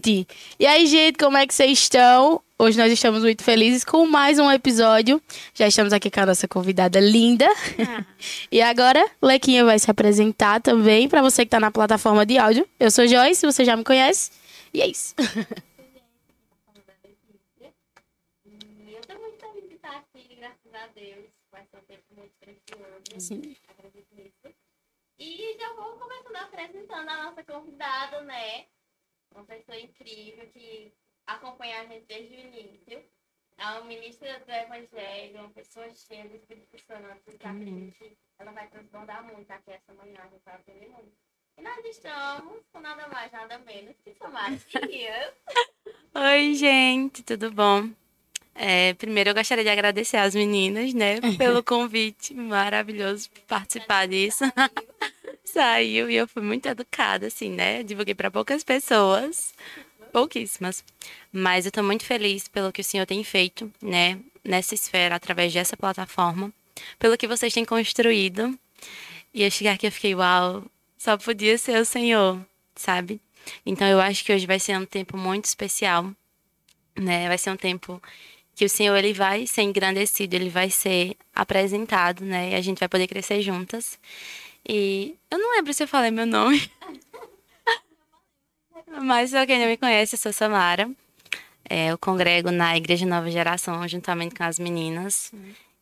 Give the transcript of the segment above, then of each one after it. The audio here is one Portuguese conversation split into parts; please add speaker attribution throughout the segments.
Speaker 1: Gente! E aí, gente, como é que vocês estão? Hoje nós estamos muito felizes com mais um episódio. Já estamos aqui com a nossa convidada linda. Ah. e agora, Lequinha vai se apresentar também para você que está na plataforma de áudio. Eu sou Joyce, você já me conhece. E é isso.
Speaker 2: eu muito feliz de estar aqui, graças a Deus. Vai ser um tempo muito precioso. Sim. E já vou começando apresentando a nossa convidada, né? Uma pessoa incrível que acompanha a gente desde o início. É uma ministra do Evangelho, uma pessoa cheia do Espírito Santo, que ela vai transbordar muito aqui essa manhã, a gente vai aprender muito. E nós estamos com nada mais, nada menos que Samara
Speaker 3: Oi, gente, tudo bom? É, primeiro, eu gostaria de agradecer às meninas, né, pelo convite maravilhoso participar disso. Saiu e eu fui muito educada, assim, né? Divulguei para poucas pessoas, pouquíssimas. Mas eu estou muito feliz pelo que o senhor tem feito, né, nessa esfera, através dessa plataforma, pelo que vocês têm construído. E eu chegar aqui, eu fiquei, uau, só podia ser o senhor, sabe? Então eu acho que hoje vai ser um tempo muito especial, né? Vai ser um tempo que o Senhor ele vai ser engrandecido, ele vai ser apresentado, né? E a gente vai poder crescer juntas. E eu não lembro se eu falei meu nome. Mas pra quem não me conhece, eu sou Samara. É, eu congrego na Igreja Nova Geração juntamente com as meninas.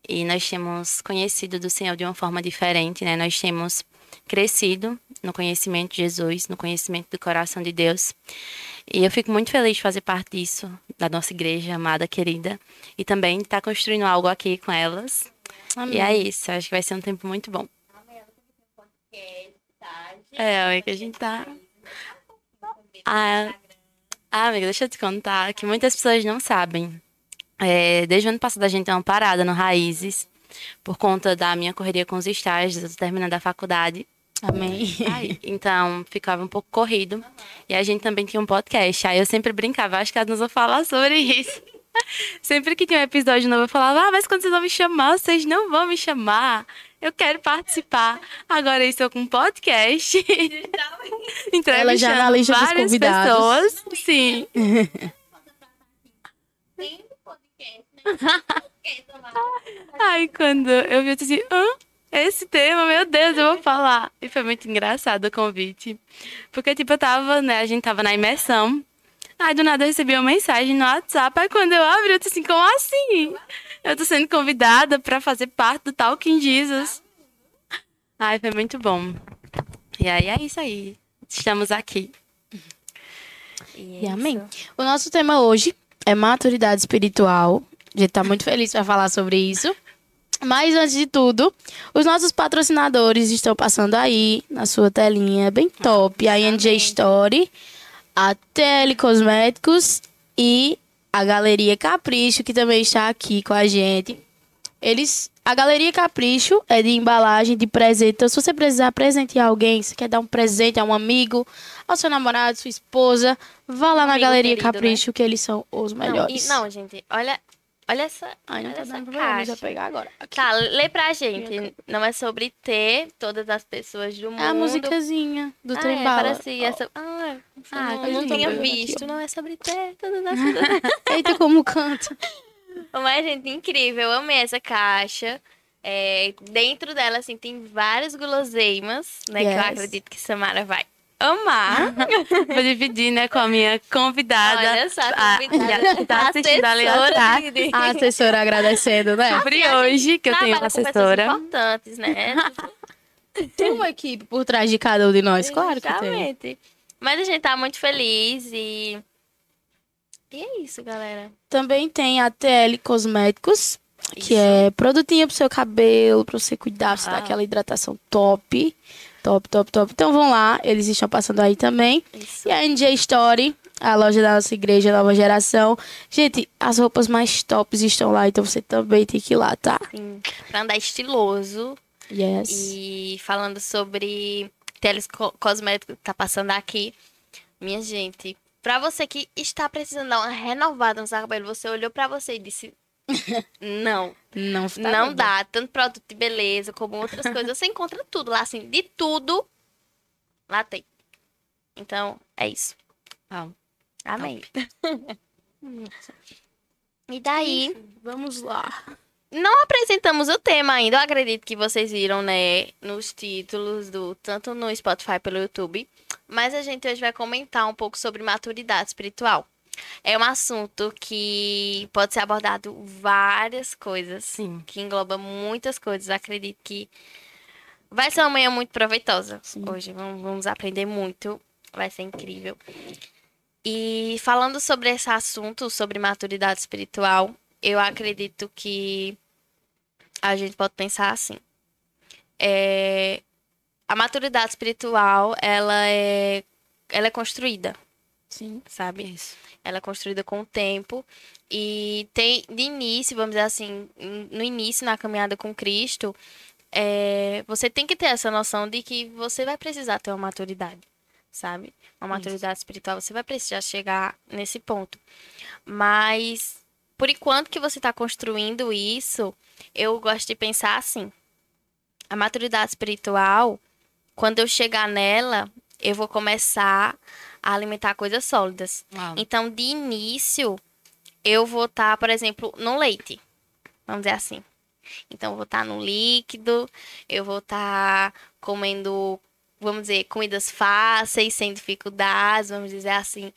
Speaker 3: E nós temos conhecido do Senhor de uma forma diferente, né? Nós temos crescido no conhecimento de Jesus, no conhecimento do coração de Deus. E eu fico muito feliz de fazer parte disso, da nossa igreja amada, querida. E também estar tá construindo algo aqui com elas. Amém. E é isso, acho que vai ser um tempo muito bom. É, é que a gente tá. Ah, ah, amiga, deixa eu te contar que muitas pessoas não sabem. É, desde o ano passado a gente tem uma parada no Raízes, por conta da minha correria com os estágios, eu tô terminando a faculdade.
Speaker 1: Amém.
Speaker 3: Aí, então, ficava um pouco corrido. E a gente também tinha um podcast. Aí eu sempre brincava, acho que não vão falar sobre isso. Sempre que tinha um episódio novo, eu falava, ah, mas quando vocês vão me chamar, vocês não vão me chamar. Eu quero participar. Agora eu estou com um podcast.
Speaker 1: Ela já na lista várias dos convidados. pessoas.
Speaker 3: Sim. Aí quando eu vi, eu disse, hã? esse tema, meu Deus, eu vou falar. E foi muito engraçado o convite. Porque, tipo, eu tava, né, a gente tava na imersão. Aí, do nada, eu recebi uma mensagem no WhatsApp. Aí, quando eu abri, eu disse assim, como assim? Eu tô sendo convidada para fazer parte do Talking Jesus. Ai, foi muito bom. E aí, é isso aí. Estamos aqui.
Speaker 1: E, e amém. O nosso tema hoje é maturidade espiritual. A gente tá muito feliz para falar sobre isso. Mas antes de tudo, os nossos patrocinadores estão passando aí na sua telinha, bem top. A NJ Story, a Telecosméticos e a Galeria Capricho, que também está aqui com a gente. Eles, a Galeria Capricho é de embalagem de presente. Então, se você precisar presentear alguém, se quer dar um presente a um amigo, ao seu namorado, sua esposa, vá lá um na Galeria querido, Capricho, né? que eles são os melhores.
Speaker 2: Não, e, não, gente, olha, Olha essa.
Speaker 1: Ai, não
Speaker 2: olha
Speaker 1: tá dando pra já pegar agora.
Speaker 2: Aqui. Tá, lê pra gente. Não é sobre ter todas as pessoas do mundo. É
Speaker 1: a musicazinha do ah, trem é,
Speaker 2: parecia oh. essa. Ah, ah eu não tinha visto. Aqui, não é sobre ter todas as pessoas.
Speaker 1: Eita, como canta.
Speaker 2: Mas, gente, incrível. Eu amei essa caixa. É, dentro dela, assim, tem várias guloseimas, né? Yes. Que eu acredito que Samara vai amar.
Speaker 3: Vou dividir, né, com a minha convidada.
Speaker 2: Olha só, a convidada.
Speaker 3: A, tá assistindo ali atrás.
Speaker 1: A assessora agradecendo, né?
Speaker 3: Sobre hoje, que eu tenho uma assessora.
Speaker 2: importantes, né?
Speaker 1: tem uma equipe por trás de cada um de nós, claro que tem.
Speaker 2: Mas a gente tá muito feliz e... E é isso, galera.
Speaker 1: Também tem a TL Cosméticos, isso. que é produtinho pro seu cabelo, pra você cuidar, pra você ah. dar aquela hidratação top. Top, top, top. Então vão lá, eles estão passando aí também. Isso. E a NJ Story, a loja da nossa igreja, nova geração. Gente, as roupas mais tops estão lá, então você também tem que ir lá, tá?
Speaker 2: Sim, pra andar estiloso.
Speaker 1: Yes.
Speaker 2: E falando sobre teles cosméticos que tá passando aqui. Minha gente, pra você que está precisando dar uma renovada no seu cabelo, você olhou pra você e disse, não.
Speaker 1: Não,
Speaker 2: tá não dá. Tanto produto de beleza como outras coisas. Você encontra tudo lá, assim, de tudo. Lá tem. Então, é isso.
Speaker 3: Uau.
Speaker 2: Amém. e daí,
Speaker 1: Vamos lá.
Speaker 2: não apresentamos o tema ainda. Eu acredito que vocês viram, né, nos títulos do tanto no Spotify pelo YouTube. Mas a gente hoje vai comentar um pouco sobre maturidade espiritual. É um assunto que pode ser abordado várias coisas,
Speaker 3: Sim.
Speaker 2: que engloba muitas coisas. Acredito que vai ser uma manhã muito proveitosa
Speaker 1: Sim.
Speaker 2: hoje. Vamos, vamos aprender muito. Vai ser incrível. E falando sobre esse assunto, sobre maturidade espiritual, eu acredito que a gente pode pensar assim. É, a maturidade espiritual, ela é, ela é construída,
Speaker 1: Sim.
Speaker 2: sabe?
Speaker 3: Isso.
Speaker 2: Ela é construída com o tempo e tem de início, vamos dizer assim, no início na caminhada com Cristo, é, você tem que ter essa noção de que você vai precisar ter uma maturidade, sabe? Uma maturidade espiritual, você vai precisar chegar nesse ponto. Mas por enquanto que você está construindo isso, eu gosto de pensar assim: a maturidade espiritual, quando eu chegar nela, eu vou começar a alimentar coisas sólidas.
Speaker 3: Uau.
Speaker 2: Então, de início, eu vou estar, por exemplo, no leite. Vamos dizer assim. Então, eu vou estar no líquido, eu vou estar comendo, vamos dizer, comidas fáceis, sem dificuldades, vamos dizer assim.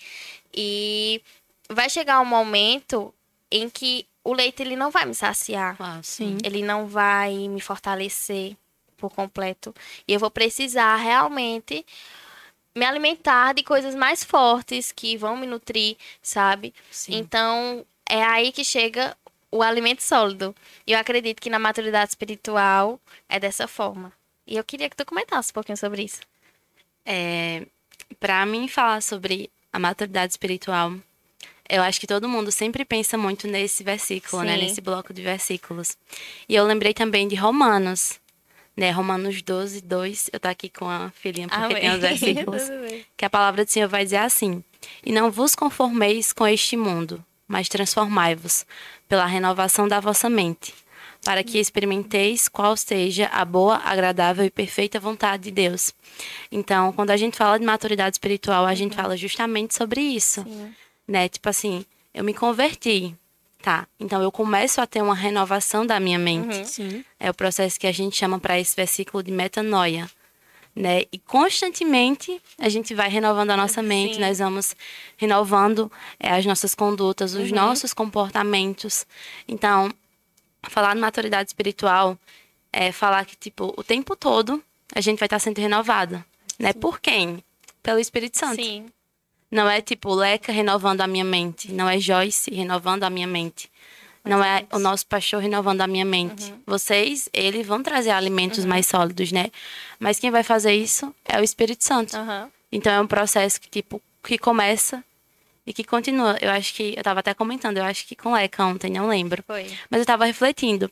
Speaker 2: E vai chegar um momento em que o leite ele não vai me saciar.
Speaker 1: Sim.
Speaker 2: Ele não vai me fortalecer por completo. E eu vou precisar realmente me alimentar de coisas mais fortes que vão me nutrir, sabe?
Speaker 3: Sim.
Speaker 2: Então, é aí que chega o alimento sólido. E eu acredito que na maturidade espiritual é dessa forma. E eu queria que tu comentasse um pouquinho sobre isso.
Speaker 3: É, para mim falar sobre a maturidade espiritual, eu acho que todo mundo sempre pensa muito nesse versículo, né?
Speaker 2: Sim.
Speaker 3: Nesse bloco de versículos. E eu lembrei também de Romanos, né? Romanos 12, 2. Eu tô aqui com a filhinha porque tem os versículos. Que a palavra do Senhor vai dizer assim: E não vos conformeis com este mundo, mas transformai-vos pela renovação da vossa mente, para que experimenteis qual seja a boa, agradável e perfeita vontade de Deus. Então, quando a gente fala de maturidade espiritual, a gente fala justamente sobre isso,
Speaker 2: Sim.
Speaker 3: né? Tipo assim, eu me converti, tá? Então eu começo a ter uma renovação da minha mente.
Speaker 2: Uhum.
Speaker 3: É o processo que a gente chama para esse versículo de metanoia, né? E constantemente a gente vai renovando a nossa mente,
Speaker 2: Sim.
Speaker 3: nós vamos renovando é, as nossas condutas, os nossos comportamentos. Então, falar de maturidade espiritual é falar que tipo o tempo todo a gente vai estar sendo renovada, né? Por quem? Pelo Espírito Santo.
Speaker 2: Sim.
Speaker 3: Não é tipo Leca renovando a minha mente. Não é Joyce renovando a minha mente. Não é o nosso pastor renovando a minha mente. Vocês, eles vão trazer alimentos mais sólidos, né? Mas quem vai fazer isso é o Espírito Santo.
Speaker 2: Aham.
Speaker 3: Então é um processo que, tipo, que começa e que continua. Eu acho que, eu tava até comentando, eu acho que com Leca ontem, não lembro.
Speaker 2: Foi.
Speaker 3: Mas eu estava refletindo.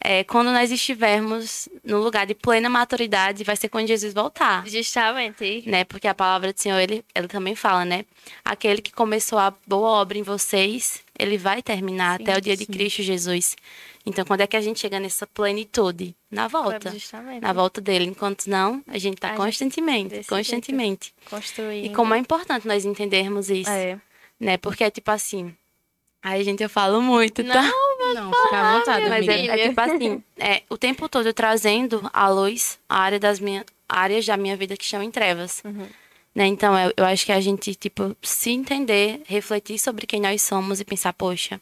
Speaker 3: É, quando nós estivermos no lugar de plena maturidade, vai ser quando Jesus voltar
Speaker 2: Justamente.
Speaker 3: né? Porque a palavra do Senhor, ele, ele também fala, né? Aquele que começou a boa obra em vocês, ele vai terminar
Speaker 2: Sim,
Speaker 3: até o dia de
Speaker 1: sim.
Speaker 3: Cristo Jesus. Então, quando é que a gente chega nessa plenitude? Na volta.
Speaker 2: Justamente.
Speaker 3: Na volta dele. Enquanto não, a gente
Speaker 2: A
Speaker 3: tá
Speaker 2: gente
Speaker 3: constantemente, constantemente.
Speaker 2: Construir.
Speaker 3: E como é importante nós entendermos isso,
Speaker 2: É.
Speaker 3: né? Porque é tipo assim... Ai, gente, eu falo muito, tá?
Speaker 1: Não, fica à vontade,
Speaker 3: Mas é, é tipo assim, é, o tempo todo trazendo à luz a área das minhas áreas da minha vida que estão em trevas.
Speaker 2: Uhum.
Speaker 3: Né? Então, eu, eu acho que a gente, tipo, se entender, refletir sobre quem nós somos e pensar, poxa,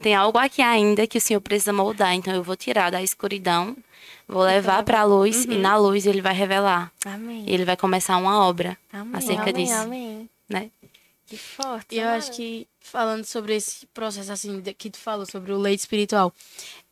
Speaker 3: tem algo aqui ainda que o Senhor precisa moldar, então eu vou tirar da escuridão, vou levar para a luz e na luz ele vai revelar.
Speaker 2: Amém.
Speaker 3: E ele vai começar uma obra
Speaker 2: Amém.
Speaker 3: acerca
Speaker 2: amém,
Speaker 3: disso,
Speaker 2: Amém.
Speaker 3: né?
Speaker 2: Que forte.
Speaker 1: E eu acho que, falando sobre esse processo, assim, que tu falou sobre o leite espiritual,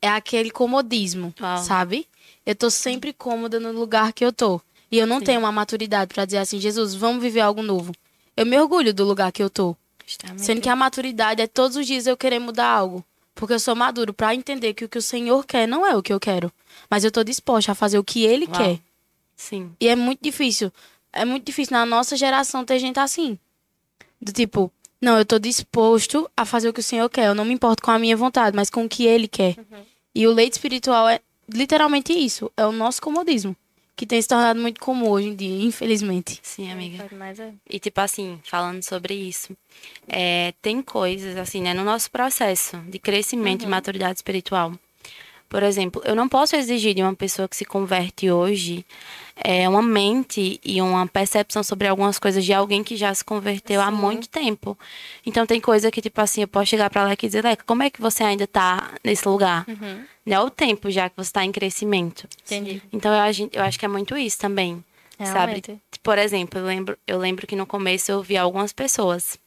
Speaker 1: é aquele comodismo,
Speaker 3: Uau.
Speaker 1: sabe? Eu tô sempre cômoda no lugar que eu tô. E eu não
Speaker 3: Sim.
Speaker 1: tenho uma maturidade pra dizer assim, Jesus, vamos viver algo novo. Eu me orgulho do lugar que eu tô.
Speaker 2: Justamente.
Speaker 1: Sendo que a maturidade é todos os dias eu querer mudar algo. Porque eu sou maduro pra entender que o que o Senhor quer não é o que eu quero. Mas eu tô disposta a fazer o que Ele
Speaker 3: Uau.
Speaker 1: quer.
Speaker 3: Sim.
Speaker 1: E é muito difícil. É muito difícil na nossa geração ter gente assim. Do tipo, não, eu tô disposto a fazer o que o Senhor quer. Eu não me importo com a minha vontade, mas com o que Ele quer. E o leite espiritual é literalmente isso. É o nosso comodismo. Que tem se tornado muito comum hoje em dia, infelizmente.
Speaker 3: Sim, amiga. E tipo assim, falando sobre isso, é, tem coisas assim, né, no nosso processo de crescimento uhum. e maturidade espiritual. Por exemplo, eu não posso exigir de uma pessoa que se converte hoje é, uma mente e uma percepção sobre algumas coisas de alguém que já se converteu Sim. há muito tempo. Então tem coisa que, tipo assim, eu posso chegar para Leca e dizer, Leca, como é que você ainda tá nesse lugar? Uhum. Não é o tempo já que você está em crescimento.
Speaker 1: Entendi.
Speaker 3: Então eu, eu acho que é muito isso também. Realmente. Sabe? Por exemplo, eu lembro, eu lembro que no começo eu vi algumas pessoas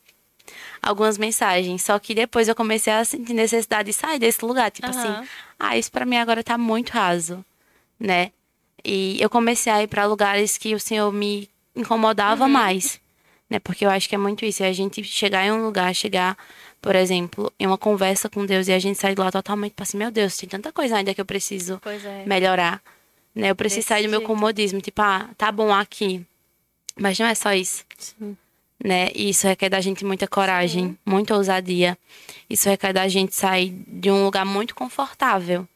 Speaker 3: algumas mensagens. Só que depois eu comecei a sentir necessidade de sair desse lugar. Tipo uhum. assim, ah, isso para mim agora tá muito raso, né? E eu comecei a ir para lugares que o Senhor me incomodava uhum. mais, né? Porque eu acho que é muito isso. É a gente chegar em um lugar, chegar, por exemplo, em uma conversa com Deus e a gente sair de lá totalmente, tipo assim, meu Deus, tem tanta coisa ainda que eu preciso é. melhorar, né? Eu preciso Desse sair do meu comodismo, tipo, ah, tá bom aqui. Mas não é só isso. Sim né? E isso requer da gente muita coragem, Sim. muita ousadia. Isso requer da gente sair de um lugar muito confortável,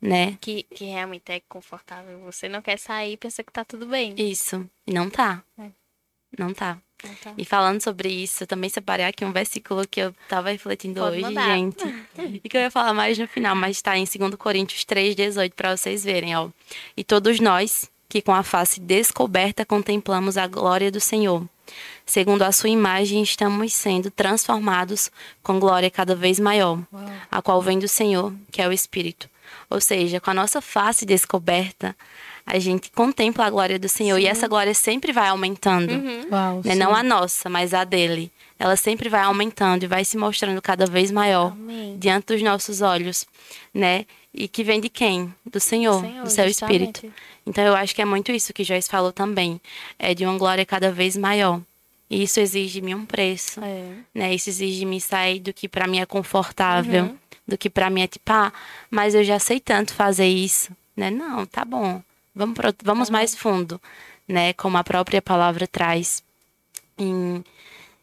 Speaker 3: né?
Speaker 4: Que, que realmente é confortável. Você não quer sair e pensa que tá tudo bem.
Speaker 3: Isso. E não tá. É. Não tá. Tá. E falando sobre isso, eu também separei aqui um versículo que eu tava refletindo Pode hoje, mandar. gente. e que eu ia falar mais no final, mas tá em 2 Coríntios 3, 18, pra vocês verem, ó. E todos nós, que com a face descoberta contemplamos a glória do Senhor Segundo a sua imagem, estamos sendo transformados com glória cada vez maior, Uau. a qual vem do Senhor, que é o Espírito. Ou seja, com a nossa face descoberta, a gente contempla a glória do Senhor sim. e essa glória sempre vai aumentando. Uhum. Uau, né? Não a nossa, mas a dele. Ela sempre vai aumentando e vai se mostrando cada vez maior Amém. diante dos nossos olhos, né? E que vem de quem? Do Senhor, do, Senhor, do seu justamente. Espírito. Então eu acho que é muito isso que Joyce falou também. É de uma glória cada vez maior. E isso exige de mim um preço. É. Né? Isso exige de mim sair do que para mim é confortável, uhum. do que para mim é tipo, ah, mas eu já sei tanto fazer isso. Né? Não, tá bom. Vamos, pro, vamos uhum. mais fundo. Né? Como a própria palavra traz em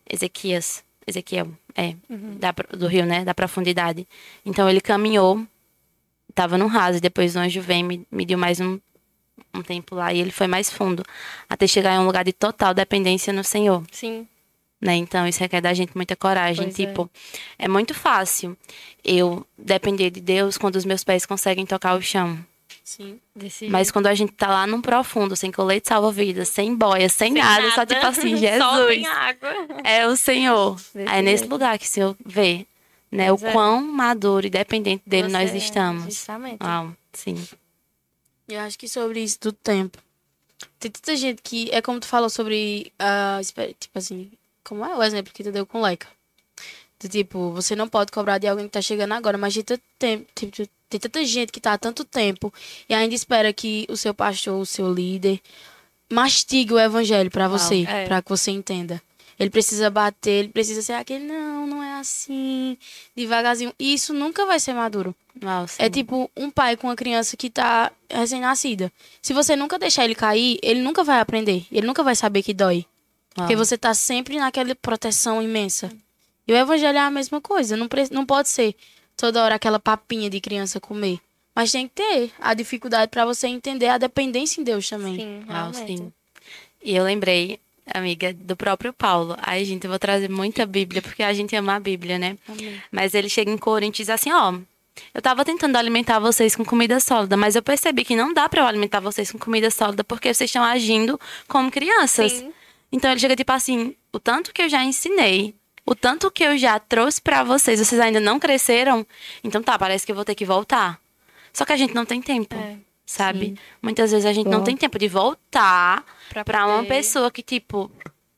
Speaker 3: Ezequias. Ezequiel, é, uhum. da, do rio, né? Da profundidade. Então ele caminhou, estava no raso, e depois o anjo vem me, me deu mais um um tempo lá e ele foi mais fundo, até chegar em um lugar de total dependência no Senhor.
Speaker 4: Sim.
Speaker 3: Né? Então, isso requer da gente muita coragem. Pois tipo, é. é muito fácil eu depender de Deus quando os meus pés conseguem tocar o chão.
Speaker 4: Sim,
Speaker 3: Mas quando a gente tá lá num profundo, sem colete salva-vidas, sem boia, sem, sem nada, nada, só tipo assim, Jesus. água. É o Senhor. Desse é nesse jeito. lugar que o Senhor vê, né? Pois o é. quão maduro e dependente dele Você nós estamos. É,
Speaker 4: justamente.
Speaker 3: Ah, sim.
Speaker 1: Eu acho que sobre isso do tempo. Tem tanta gente que. É como tu falou sobre. Uh, tipo assim. Como é o exemplo que tu deu com Leica? Do, tipo, você não pode cobrar de alguém que tá chegando agora, mas tem, tempo, tipo, tem tanta gente que tá há tanto tempo e ainda espera que o seu pastor, o seu líder, mastigue o evangelho para você, é. para que você entenda. Ele precisa bater, ele precisa ser aquele, não, não é assim, devagarzinho. E isso nunca vai ser maduro. é tipo um pai com uma criança que tá recém-nascida. Se você nunca deixar ele cair, ele nunca vai aprender. Ele nunca vai saber que dói. Porque você tá sempre naquela proteção imensa. E o evangelho é a mesma coisa. Não, não pode ser toda hora aquela papinha de criança comer. Mas tem que ter a dificuldade para você entender a dependência em Deus também.
Speaker 4: Sim, ah, sim.
Speaker 3: E eu lembrei amiga, do próprio Paulo. Ai, gente, eu vou trazer muita Bíblia, porque a gente ama a Bíblia, né? Amém. Mas ele chega em Coríntios e diz assim, ó... Eu tava tentando alimentar vocês com comida sólida, mas eu percebi que não dá para eu alimentar vocês com comida sólida porque vocês estão agindo como crianças. Sim. Então ele chega tipo assim, o tanto que eu já ensinei, o tanto que eu já trouxe para vocês, vocês ainda não cresceram, então tá, parece que eu vou ter que voltar. Só que a gente não tem tempo. É sabe? Sim. Muitas vezes a gente não tem tempo de voltar para uma pessoa que, tipo,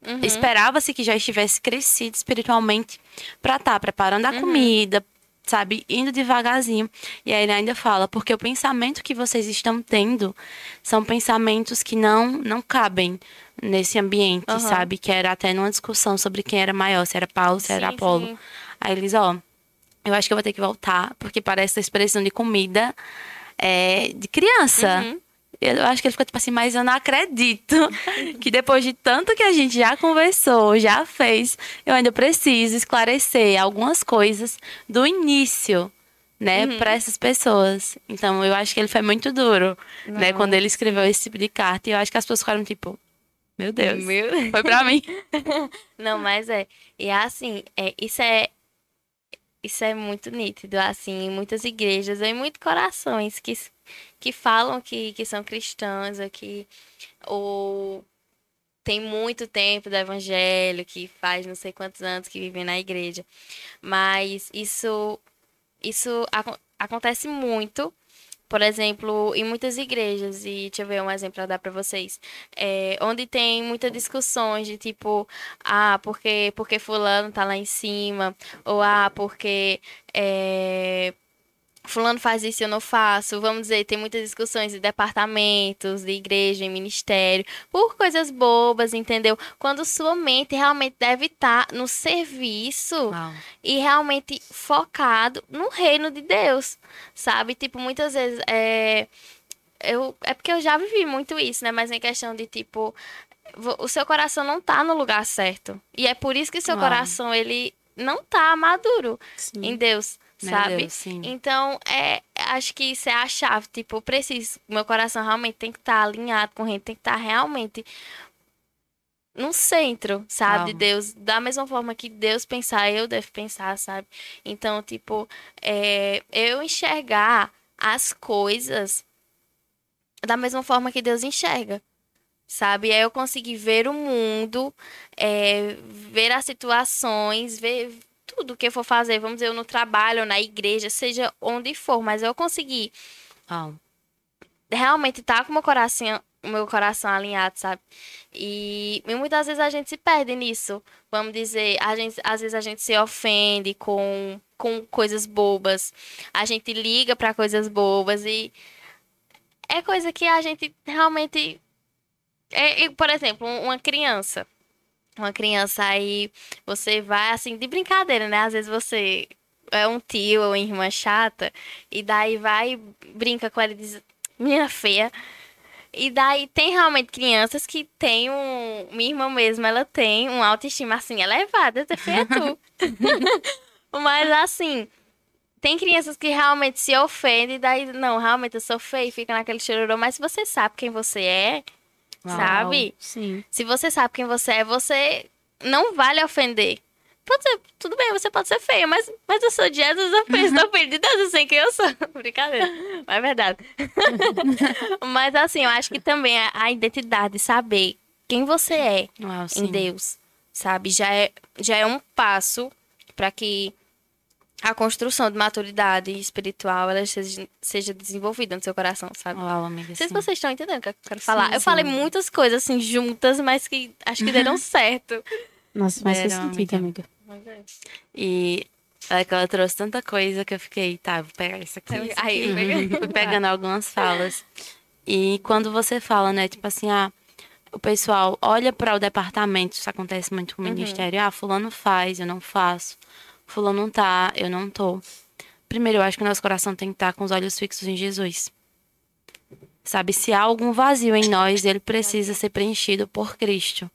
Speaker 3: uhum. esperava-se que já estivesse crescido espiritualmente para estar tá preparando a uhum. comida, sabe? Indo devagarzinho. E aí ele ainda fala, porque o pensamento que vocês estão tendo são pensamentos que não, não cabem nesse ambiente, uhum. sabe? Que era até numa discussão sobre quem era maior, se era Paulo, se sim, era Apolo. Sim. Aí eles, ó, eu acho que eu vou ter que voltar, porque parece essa expressão de comida é, de criança. Uhum. Eu acho que ele ficou tipo assim, mas eu não acredito que depois de tanto que a gente já conversou, já fez, eu ainda preciso esclarecer algumas coisas do início, né, uhum. para essas pessoas. Então, eu acho que ele foi muito duro, Não. né, quando ele escreveu esse tipo de carta. E eu acho que as pessoas ficaram tipo, meu Deus, meu... foi para mim.
Speaker 2: Não, mas é. E assim, é, isso é isso é muito nítido, assim, em muitas igrejas, em muitos corações que, que falam que, que são cristãos, ou que ou tem muito tempo do evangelho, que faz não sei quantos anos que vivem na igreja. Mas isso isso ac acontece muito, por exemplo, em muitas igrejas, e deixa eu ver um exemplo para dar para vocês, é, onde tem muitas discussões de tipo, ah, porque, porque fulano tá lá em cima, ou ah, porque é, fulano faz isso e eu não faço. Vamos dizer, tem muitas discussões de departamentos, de igreja, em ministério, por coisas bobas, entendeu? Quando sua mente realmente deve estar no serviço Uau. e realmente focado no reino de Deus, sabe? Tipo, muitas vezes é eu é porque eu já vivi muito isso, né? Mas em questão de tipo o seu coração não tá no lugar certo. E é por isso que seu Uau. coração ele não tá maduro Sim. em Deus sabe? Deus, então, é, acho que isso é a chave. Tipo, eu preciso, meu coração realmente tem que estar tá alinhado com ele, tem que estar tá realmente no centro, sabe? De Deus, da mesma forma que Deus pensar, eu devo pensar, sabe? Então, tipo, é, eu enxergar as coisas da mesma forma que Deus enxerga sabe? Aí eu consegui ver o mundo, é, ver as situações, ver tudo que eu for fazer, vamos dizer, no trabalho, na igreja, seja onde for, mas eu consegui oh. realmente estar tá com o meu coração, o meu coração alinhado, sabe? E, e, muitas vezes a gente se perde nisso. Vamos dizer, a gente, às vezes a gente se ofende com, com coisas bobas. A gente liga para coisas bobas e é coisa que a gente realmente é, por exemplo, uma criança uma criança aí, você vai assim, de brincadeira, né? Às vezes você é um tio ou irmã chata, e daí vai, brinca com ela e diz, menina feia. E daí tem realmente crianças que têm um. Minha irmã mesmo, ela tem uma autoestima assim elevada, até feia tu. Mas assim, tem crianças que realmente se ofendem, e daí, não, realmente eu sou feia e fica naquele chororô, mas se você sabe quem você é, Uau, sabe?
Speaker 1: Sim.
Speaker 2: Se você sabe quem você é, você não vale ofender. Pode ser, tudo bem, você pode ser feio, mas, mas eu sou de Jesus, eu penso, tô de Deus, eu sei quem eu sou. Brincadeira, mas é verdade. mas assim, eu acho que também a, a identidade, saber quem você é Uau, em Deus, sabe? Já é, já é um passo para que a construção de maturidade espiritual ela seja, seja desenvolvida no seu coração, sabe?
Speaker 3: Uau, amiga,
Speaker 2: Não sei se vocês estão entendendo o que eu quero falar. Sim, eu sim. falei muitas coisas assim juntas, mas que acho que deram certo.
Speaker 1: Nossa, faz sentido, amiga. amiga.
Speaker 3: E é que ela trouxe tanta coisa que eu fiquei, tá, vou pegar isso aqui. Aí, aqui. Fui pegando algumas falas. E quando você fala, né, tipo assim, ah, o pessoal olha para o departamento, isso acontece muito com o uhum. ministério, ah, fulano faz, eu não faço fulano não tá, eu não tô. Primeiro, eu acho que o nosso coração tem que estar com os olhos fixos em Jesus. Sabe, se há algum vazio em nós, ele precisa ser preenchido por Cristo.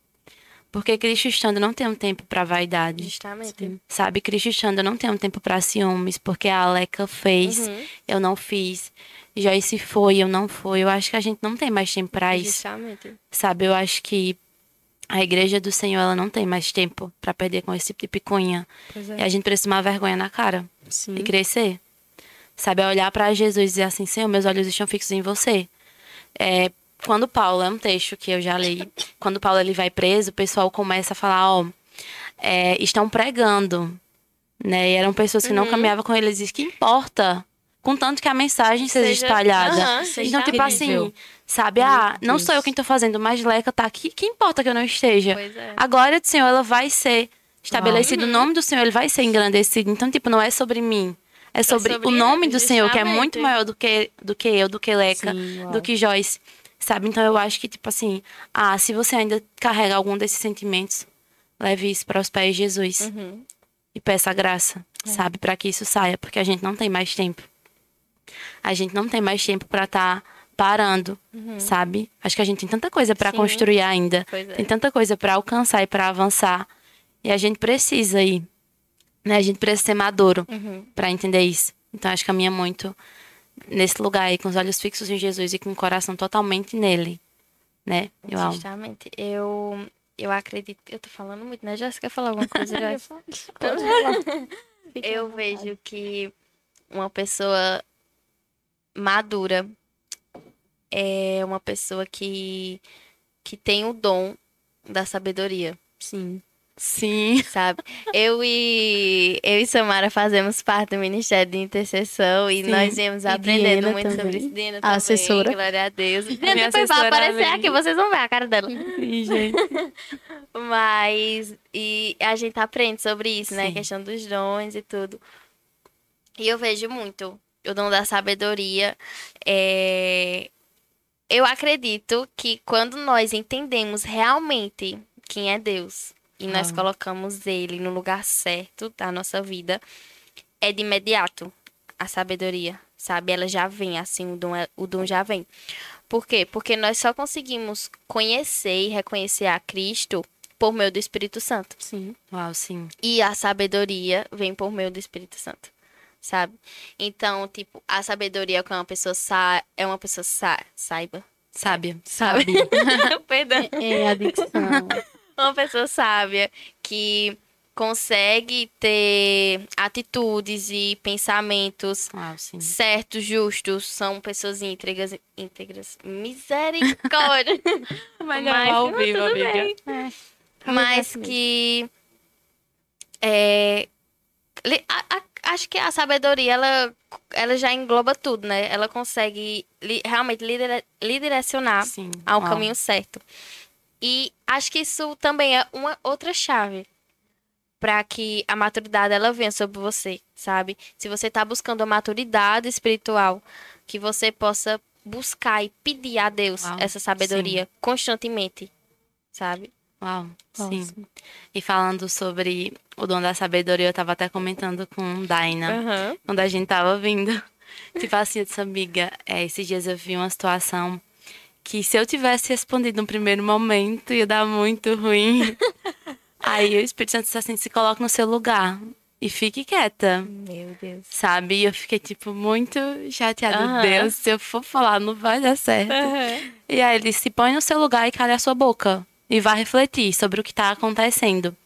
Speaker 3: Porque Cristo estando não tem um tempo para vaidade.
Speaker 2: Justamente.
Speaker 3: Sabe, Cristo estando não tem um tempo para ciúmes, porque a Aleca fez, uhum. eu não fiz. Joyce foi, eu não fui. Eu acho que a gente não tem mais tempo para isso.
Speaker 2: Justamente.
Speaker 3: Sabe, eu acho que a igreja do Senhor ela não tem mais tempo para perder com esse tipo de picuinha. É. E a gente precisa tomar vergonha na cara Sim. e crescer. Sabe, é olhar para Jesus e dizer assim: Senhor, meus olhos estão fixos em você. É, quando Paulo, é um texto que eu já li, quando Paulo ele vai preso, o pessoal começa a falar: Ó, é, estão pregando. Né? E eram pessoas que uhum. não caminhavam com ele. Eles dizem: Que importa? Contanto que a mensagem seja, seja espalhada. Uhum, seja então, tipo assim, sabe? Ah, não sou eu quem tô fazendo, mas Leca tá aqui. Que importa que eu não esteja? É. A glória do Senhor, ela vai ser estabelecida. Uhum. O nome do Senhor, ele vai ser engrandecido. Então, tipo, não é sobre mim. É sobre, é sobre o nome do Senhor, que é muito maior do que, do que eu, do que Leca, Sim, do que Joyce. Sabe? Então, eu acho que, tipo assim, ah, se você ainda carrega algum desses sentimentos, leve isso para os pés de Jesus. Uhum. E peça graça, é. sabe? para que isso saia, porque a gente não tem mais tempo a gente não tem mais tempo para estar tá parando, uhum. sabe? Acho que a gente tem tanta coisa para construir ainda, é. tem tanta coisa para alcançar e para avançar, e a gente precisa ir, né? A gente precisa ser maduro uhum. para entender isso. Então acho que caminha muito nesse lugar aí, com os olhos fixos em Jesus e com o coração totalmente nele, né?
Speaker 2: Eu Justamente. Eu, eu acredito. Eu tô falando muito, né? Quer falar alguma coisa? Já... eu vejo que uma pessoa madura é uma pessoa que, que tem o dom da sabedoria.
Speaker 3: Sim. Sim.
Speaker 2: Sabe? Eu e, eu e Samara fazemos parte do Ministério de Intercessão e Sim. nós viemos aprendendo muito também. sobre isso. Diana
Speaker 1: a assessora.
Speaker 2: Glória a Deus. Diana depois vai aparecer aqui, vocês vão ver a cara dela.
Speaker 3: Sim, gente.
Speaker 2: Mas, e a gente aprende sobre isso, né? Sim. né? A questão dos dons e tudo. E eu vejo muito o dom da sabedoria. É... Eu acredito que quando nós entendemos realmente quem é Deus e nós ah. colocamos ele no lugar certo da nossa vida, é de imediato a sabedoria, sabe? Ela já vem, assim, o dom, é, o dom já vem. Por quê? Porque nós só conseguimos conhecer e reconhecer a Cristo por meio do Espírito Santo.
Speaker 3: Sim. Uau, sim.
Speaker 2: E a sabedoria vem por meio do Espírito Santo sabe? Então, tipo, a sabedoria que uma pessoa sa é uma pessoa sa saiba.
Speaker 3: Sábia.
Speaker 2: Sábia. Perdão.
Speaker 1: É, é a dicção.
Speaker 2: uma pessoa sábia que consegue ter atitudes e pensamentos certos, justos, são pessoas íntegras, íntegras. Misericórdia.
Speaker 3: Mas, Mas ao vivo, amiga. É.
Speaker 2: Mas que é, a, a, acho que a sabedoria, ela, ela já engloba tudo, né? Ela consegue li, realmente lidera, liderecionar Sim. ao caminho certo. E acho que isso também é uma outra chave para que a maturidade ela venha sobre você, sabe? Se você está buscando a maturidade espiritual, que você possa buscar e pedir a Deus Uau. essa sabedoria Sim. constantemente, sabe?
Speaker 3: Uau, sim. E falando sobre o dom da sabedoria, eu tava até comentando com Daina, uhum. quando a gente tava vindo. Tipo assim, essa amiga, é, esses dias eu vi uma situação que se eu tivesse respondido no primeiro momento, ia dar muito ruim. Aí o Espírito Santo disse assim, se coloca no seu lugar e fique quieta.
Speaker 2: Meu Deus.
Speaker 3: Sabe? E eu fiquei, tipo, muito chateada. Uhum. Deus, se eu for falar, não vai dar certo. Uhum. E aí ele se põe no seu lugar e cala a sua boca e vá refletir sobre o que está acontecendo.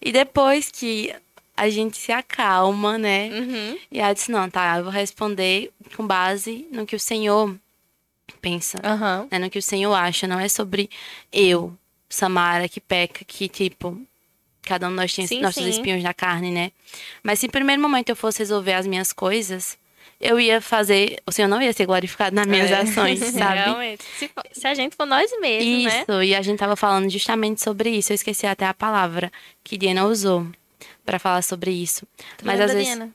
Speaker 3: E depois que a gente se acalma, né? Uhum. E ela disse: Não, tá, eu vou responder com base no que o Senhor pensa, uhum. né? no que o Senhor acha. Não é sobre eu, Samara, que peca, que tipo. Cada um de nós tem sim, nossos sim. espinhos na carne, né? Mas se em primeiro momento eu fosse resolver as minhas coisas, eu ia fazer, o Senhor não ia ser glorificado nas minhas é. ações, sabe?
Speaker 2: Realmente. Se, se, a gente for nós mesmos,
Speaker 3: né? isso,
Speaker 2: né?
Speaker 3: e a gente tava falando justamente sobre isso. Eu esqueci até a palavra que Diana usou para falar sobre isso.
Speaker 2: Tu Mas às vezes Diana?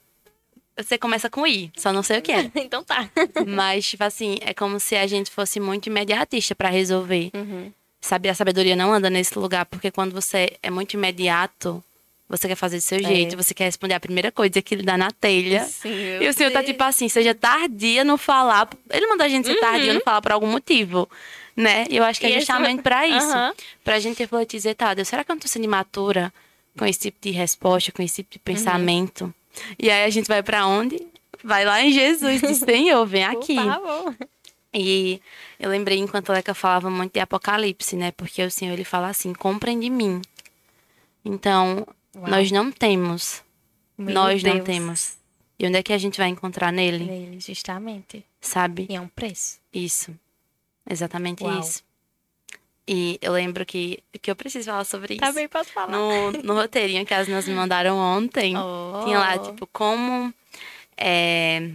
Speaker 3: você começa com I, só não sei o que é.
Speaker 2: então tá.
Speaker 3: Mas tipo assim, é como se a gente fosse muito imediatista para resolver. Uhum. Sabe, a sabedoria não anda nesse lugar, porque quando você é muito imediato, você quer fazer do seu jeito, é. você quer responder a primeira coisa que ele dá na telha.
Speaker 2: Sim,
Speaker 3: e o senhor tá tipo assim, seja tardia no falar. Ele mandou a gente ser uhum. tardia no falar por algum motivo. Né? E eu acho que é justamente esse... para isso. Uhum. Pra gente refletir, dizer, tá, Deus, será que eu não tô sendo imatura com esse tipo de resposta, com esse tipo de uhum. pensamento? Uhum. E aí a gente vai para onde? Vai lá em Jesus, diz, Senhor, vem aqui. Por favor. E eu lembrei enquanto a Leca falava muito de Apocalipse, né? Porque o Senhor ele fala assim: comprem de mim. Então, Uau. Nós não temos. Meu Nós Deus. não temos. E onde é que a gente vai encontrar nele?
Speaker 2: Nele, justamente.
Speaker 3: Sabe?
Speaker 2: E é um preço.
Speaker 3: Isso. Exatamente Uau. isso. E eu lembro que, que eu preciso falar sobre
Speaker 2: isso. Também posso falar.
Speaker 3: No, no roteirinho que as meninas me mandaram ontem, oh. tinha lá, tipo, como. É,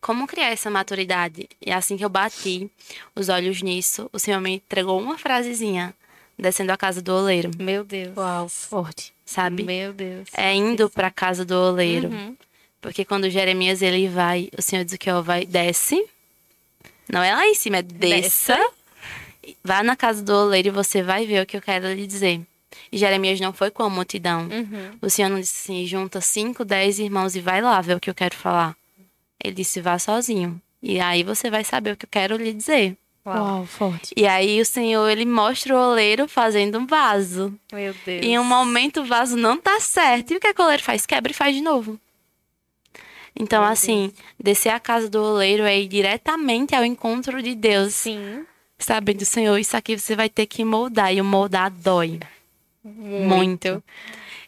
Speaker 3: como criar essa maturidade. E assim que eu bati os olhos nisso, o Senhor me entregou uma frasezinha descendo a casa do oleiro.
Speaker 2: Meu Deus.
Speaker 1: Uau, forte.
Speaker 3: Sabe?
Speaker 2: Meu Deus.
Speaker 3: É indo para a casa do oleiro. Uhum. Porque quando Jeremias ele vai, o Senhor diz que ó, vai, desce. Não é lá em cima, é desça. Desce. Vá na casa do oleiro e você vai ver o que eu quero lhe dizer. E Jeremias não foi com a multidão. Uhum. O Senhor não disse assim, junta cinco, dez irmãos e vai lá ver o que eu quero falar. Ele disse, vá sozinho. E aí você vai saber o que eu quero lhe dizer.
Speaker 1: Uau, forte.
Speaker 3: E aí o Senhor, ele mostra o oleiro fazendo um vaso.
Speaker 2: Meu Deus.
Speaker 3: E em um momento o vaso não tá certo. E o que, é que o oleiro faz? Quebra e faz de novo. Então, assim, descer a casa do oleiro é ir diretamente ao encontro de Deus.
Speaker 1: Sim.
Speaker 3: Sabendo, Senhor, isso aqui você vai ter que moldar. E o moldar dói.
Speaker 1: Muito.
Speaker 3: Muito.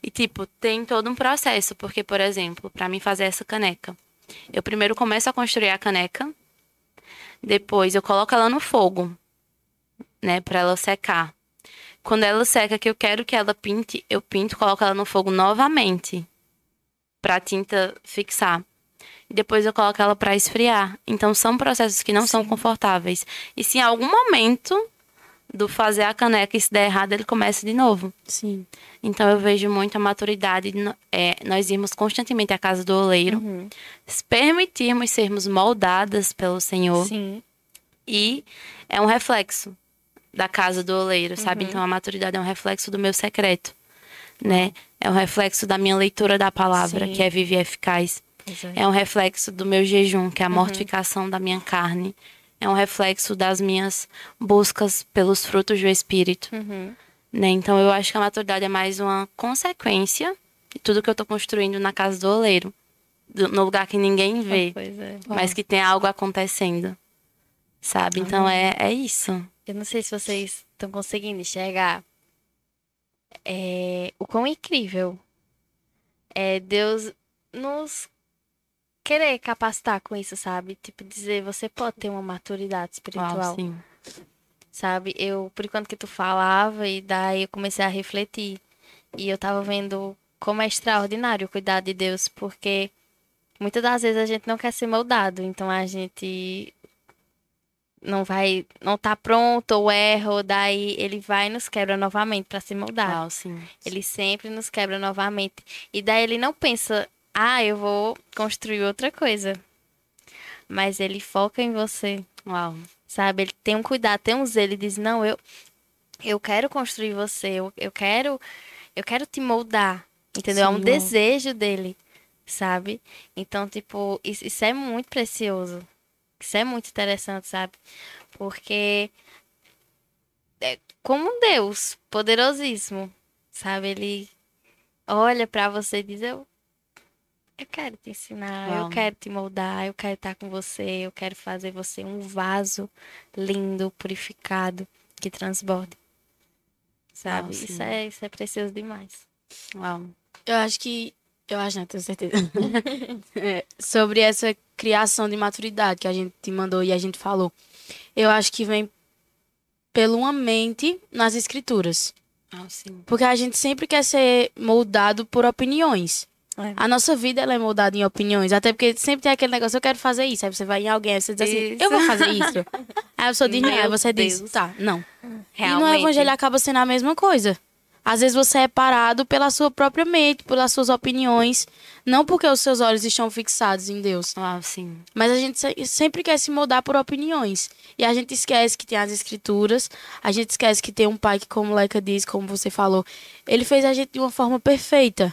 Speaker 3: E, tipo, tem todo um processo. Porque, por exemplo, para mim fazer essa caneca, eu primeiro começo a construir a caneca. Depois eu coloco ela no fogo, né, para ela secar. Quando ela seca, que eu quero que ela pinte, eu pinto, coloco ela no fogo novamente, para a tinta fixar. Depois eu coloco ela para esfriar. Então são processos que não Sim. são confortáveis. E se em algum momento do fazer a caneca e se der errado, ele começa de novo.
Speaker 1: Sim.
Speaker 3: Então eu vejo muito a maturidade, é, nós irmos constantemente à casa do oleiro, uhum. permitirmos sermos moldadas pelo Senhor.
Speaker 1: Sim.
Speaker 3: E é um reflexo da casa do oleiro, sabe? Uhum. Então a maturidade é um reflexo do meu secreto, né? É um reflexo da minha leitura da palavra, Sim. que é viva e eficaz. Exato. É um reflexo do meu jejum, que é a uhum. mortificação da minha carne é um reflexo das minhas buscas pelos frutos do Espírito.
Speaker 1: Uhum.
Speaker 3: Né? Então eu acho que a maturidade é mais uma consequência de tudo que eu estou construindo na casa do oleiro. Do, no lugar que ninguém vê.
Speaker 1: Oh, é.
Speaker 3: Mas que tem algo acontecendo. Sabe? Então é, é isso.
Speaker 2: Eu não sei se vocês estão conseguindo enxergar é, o quão incrível é Deus nos querer capacitar com isso, sabe? Tipo, dizer, você pode ter uma maturidade espiritual.
Speaker 3: sim.
Speaker 2: Sabe? Eu, por enquanto que tu falava, e daí eu comecei a refletir. E eu tava vendo como é extraordinário o cuidado de Deus, porque muitas das vezes a gente não quer ser moldado, então a gente não vai, não tá pronto ou erra, ou daí ele vai e nos quebra novamente para ser moldado.
Speaker 3: Ah, sim.
Speaker 2: Ele sempre nos quebra novamente. E daí ele não pensa ah, eu vou construir outra coisa. Mas ele foca em você.
Speaker 3: Uau.
Speaker 2: Sabe? Ele tem um cuidado, tem um zelo. Ele diz: Não, eu, eu quero construir você. Eu, eu quero eu quero te moldar. Entendeu? Sim, é um desejo dele. Sabe? Então, tipo, isso, isso é muito precioso. Isso é muito interessante, sabe? Porque é como um Deus poderosíssimo, sabe? Ele olha para você e diz: Eu eu quero te ensinar, Vamos. eu quero te moldar, eu quero estar com você, eu quero fazer você um vaso lindo, purificado, que transborde. Sabe? isso, é, isso é precioso demais.
Speaker 3: Uau.
Speaker 1: Eu acho que. Eu acho, não, tenho certeza. é, sobre essa criação de maturidade que a gente te mandou e a gente falou. Eu acho que vem pela uma mente nas escrituras.
Speaker 3: Ah, sim.
Speaker 1: Porque a gente sempre quer ser moldado por opiniões. É. A nossa vida ela é moldada em opiniões. Até porque sempre tem aquele negócio, eu quero fazer isso. Aí você vai em alguém, aí você diz assim, eu vou fazer isso. aí a pessoa diz, não, aí você Deus. diz, tá, não. Realmente. E no evangelho acaba sendo a mesma coisa. Às vezes você é parado pela sua própria mente, pelas suas opiniões, não porque os seus olhos estão fixados em Deus.
Speaker 3: Ah, sim.
Speaker 1: Mas a gente sempre quer se moldar por opiniões. E a gente esquece que tem as escrituras, a gente esquece que tem um pai que, como Leca diz, como você falou, ele fez a gente de uma forma perfeita.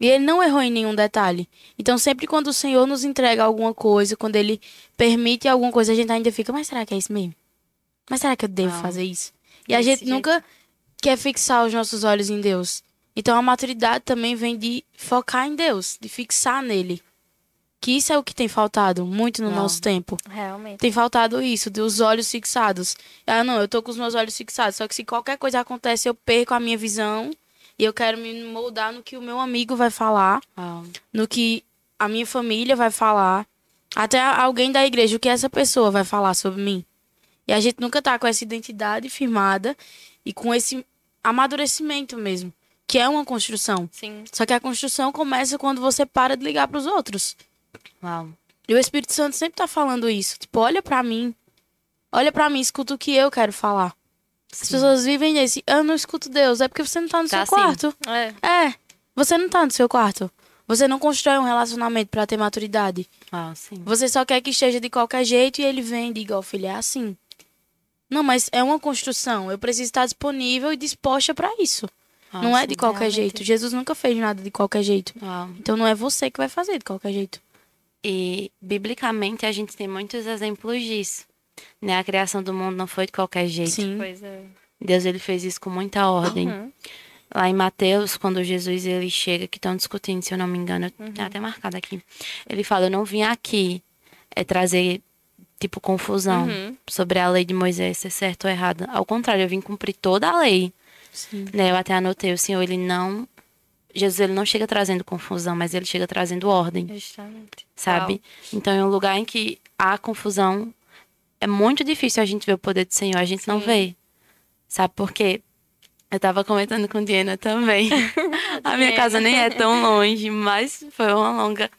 Speaker 1: E ele não errou em nenhum detalhe. Então, sempre quando o Senhor nos entrega alguma coisa, quando ele permite alguma coisa, a gente ainda fica, mas será que é isso mesmo? Mas será que eu devo fazer isso? E a gente jeito. nunca quer fixar os nossos olhos em Deus. Então, a maturidade também vem de focar em Deus, de fixar nele. Que isso é o que tem faltado muito no não. nosso tempo.
Speaker 2: Realmente.
Speaker 1: Tem faltado isso, dos olhos fixados. Ah, não, eu tô com os meus olhos fixados. Só que se qualquer coisa acontece, eu perco a minha visão e eu quero me moldar no que o meu amigo vai falar,
Speaker 3: ah.
Speaker 1: no que a minha família vai falar, até alguém da igreja, o que essa pessoa vai falar sobre mim. E a gente nunca tá com essa identidade firmada e com esse amadurecimento mesmo, que é uma construção.
Speaker 2: Sim.
Speaker 1: Só que a construção começa quando você para de ligar para os outros.
Speaker 3: Uau.
Speaker 1: E o Espírito Santo sempre tá falando isso. Tipo, olha para mim. Olha para mim, escuta o que eu quero falar. As pessoas vivem nesse. Eu não escuto Deus. É porque você não tá no tá seu assim. quarto.
Speaker 2: É.
Speaker 1: é. Você não tá no seu quarto. Você não constrói um relacionamento para ter maturidade.
Speaker 3: Ah, sim.
Speaker 1: Você só quer que esteja de qualquer jeito e ele vem e diga, ó, oh, filho, é assim. Não, mas é uma construção. Eu preciso estar disponível e disposta para isso. Ah, não é sim, é de qualquer realmente. jeito. Jesus nunca fez nada de qualquer jeito.
Speaker 3: Ah.
Speaker 1: Então não é você que vai fazer de qualquer jeito.
Speaker 3: E biblicamente a gente tem muitos exemplos disso. Né? A criação do mundo não foi de qualquer jeito.
Speaker 1: Sim.
Speaker 2: Pois é.
Speaker 3: Deus ele fez isso com muita ordem. Uhum. lá em Mateus, quando Jesus ele chega, que estão discutindo, se eu não me engano, uhum. tem até marcado aqui. Ele fala: Eu não vim aqui é, trazer, tipo, confusão uhum. sobre a lei de Moisés ser certo ou errado. Ao contrário, eu vim cumprir toda a lei. Sim. Né? Eu até anotei: o Senhor, ele não. Jesus ele não chega trazendo confusão, mas ele chega trazendo ordem. Justamente. Sabe? Uau. Então, em um lugar em que há confusão, é muito difícil a gente ver o poder do Senhor, a gente Sim. não vê. Sabe por quê? Eu tava comentando com Diana também. a minha casa nem é tão longe, mas foi uma longa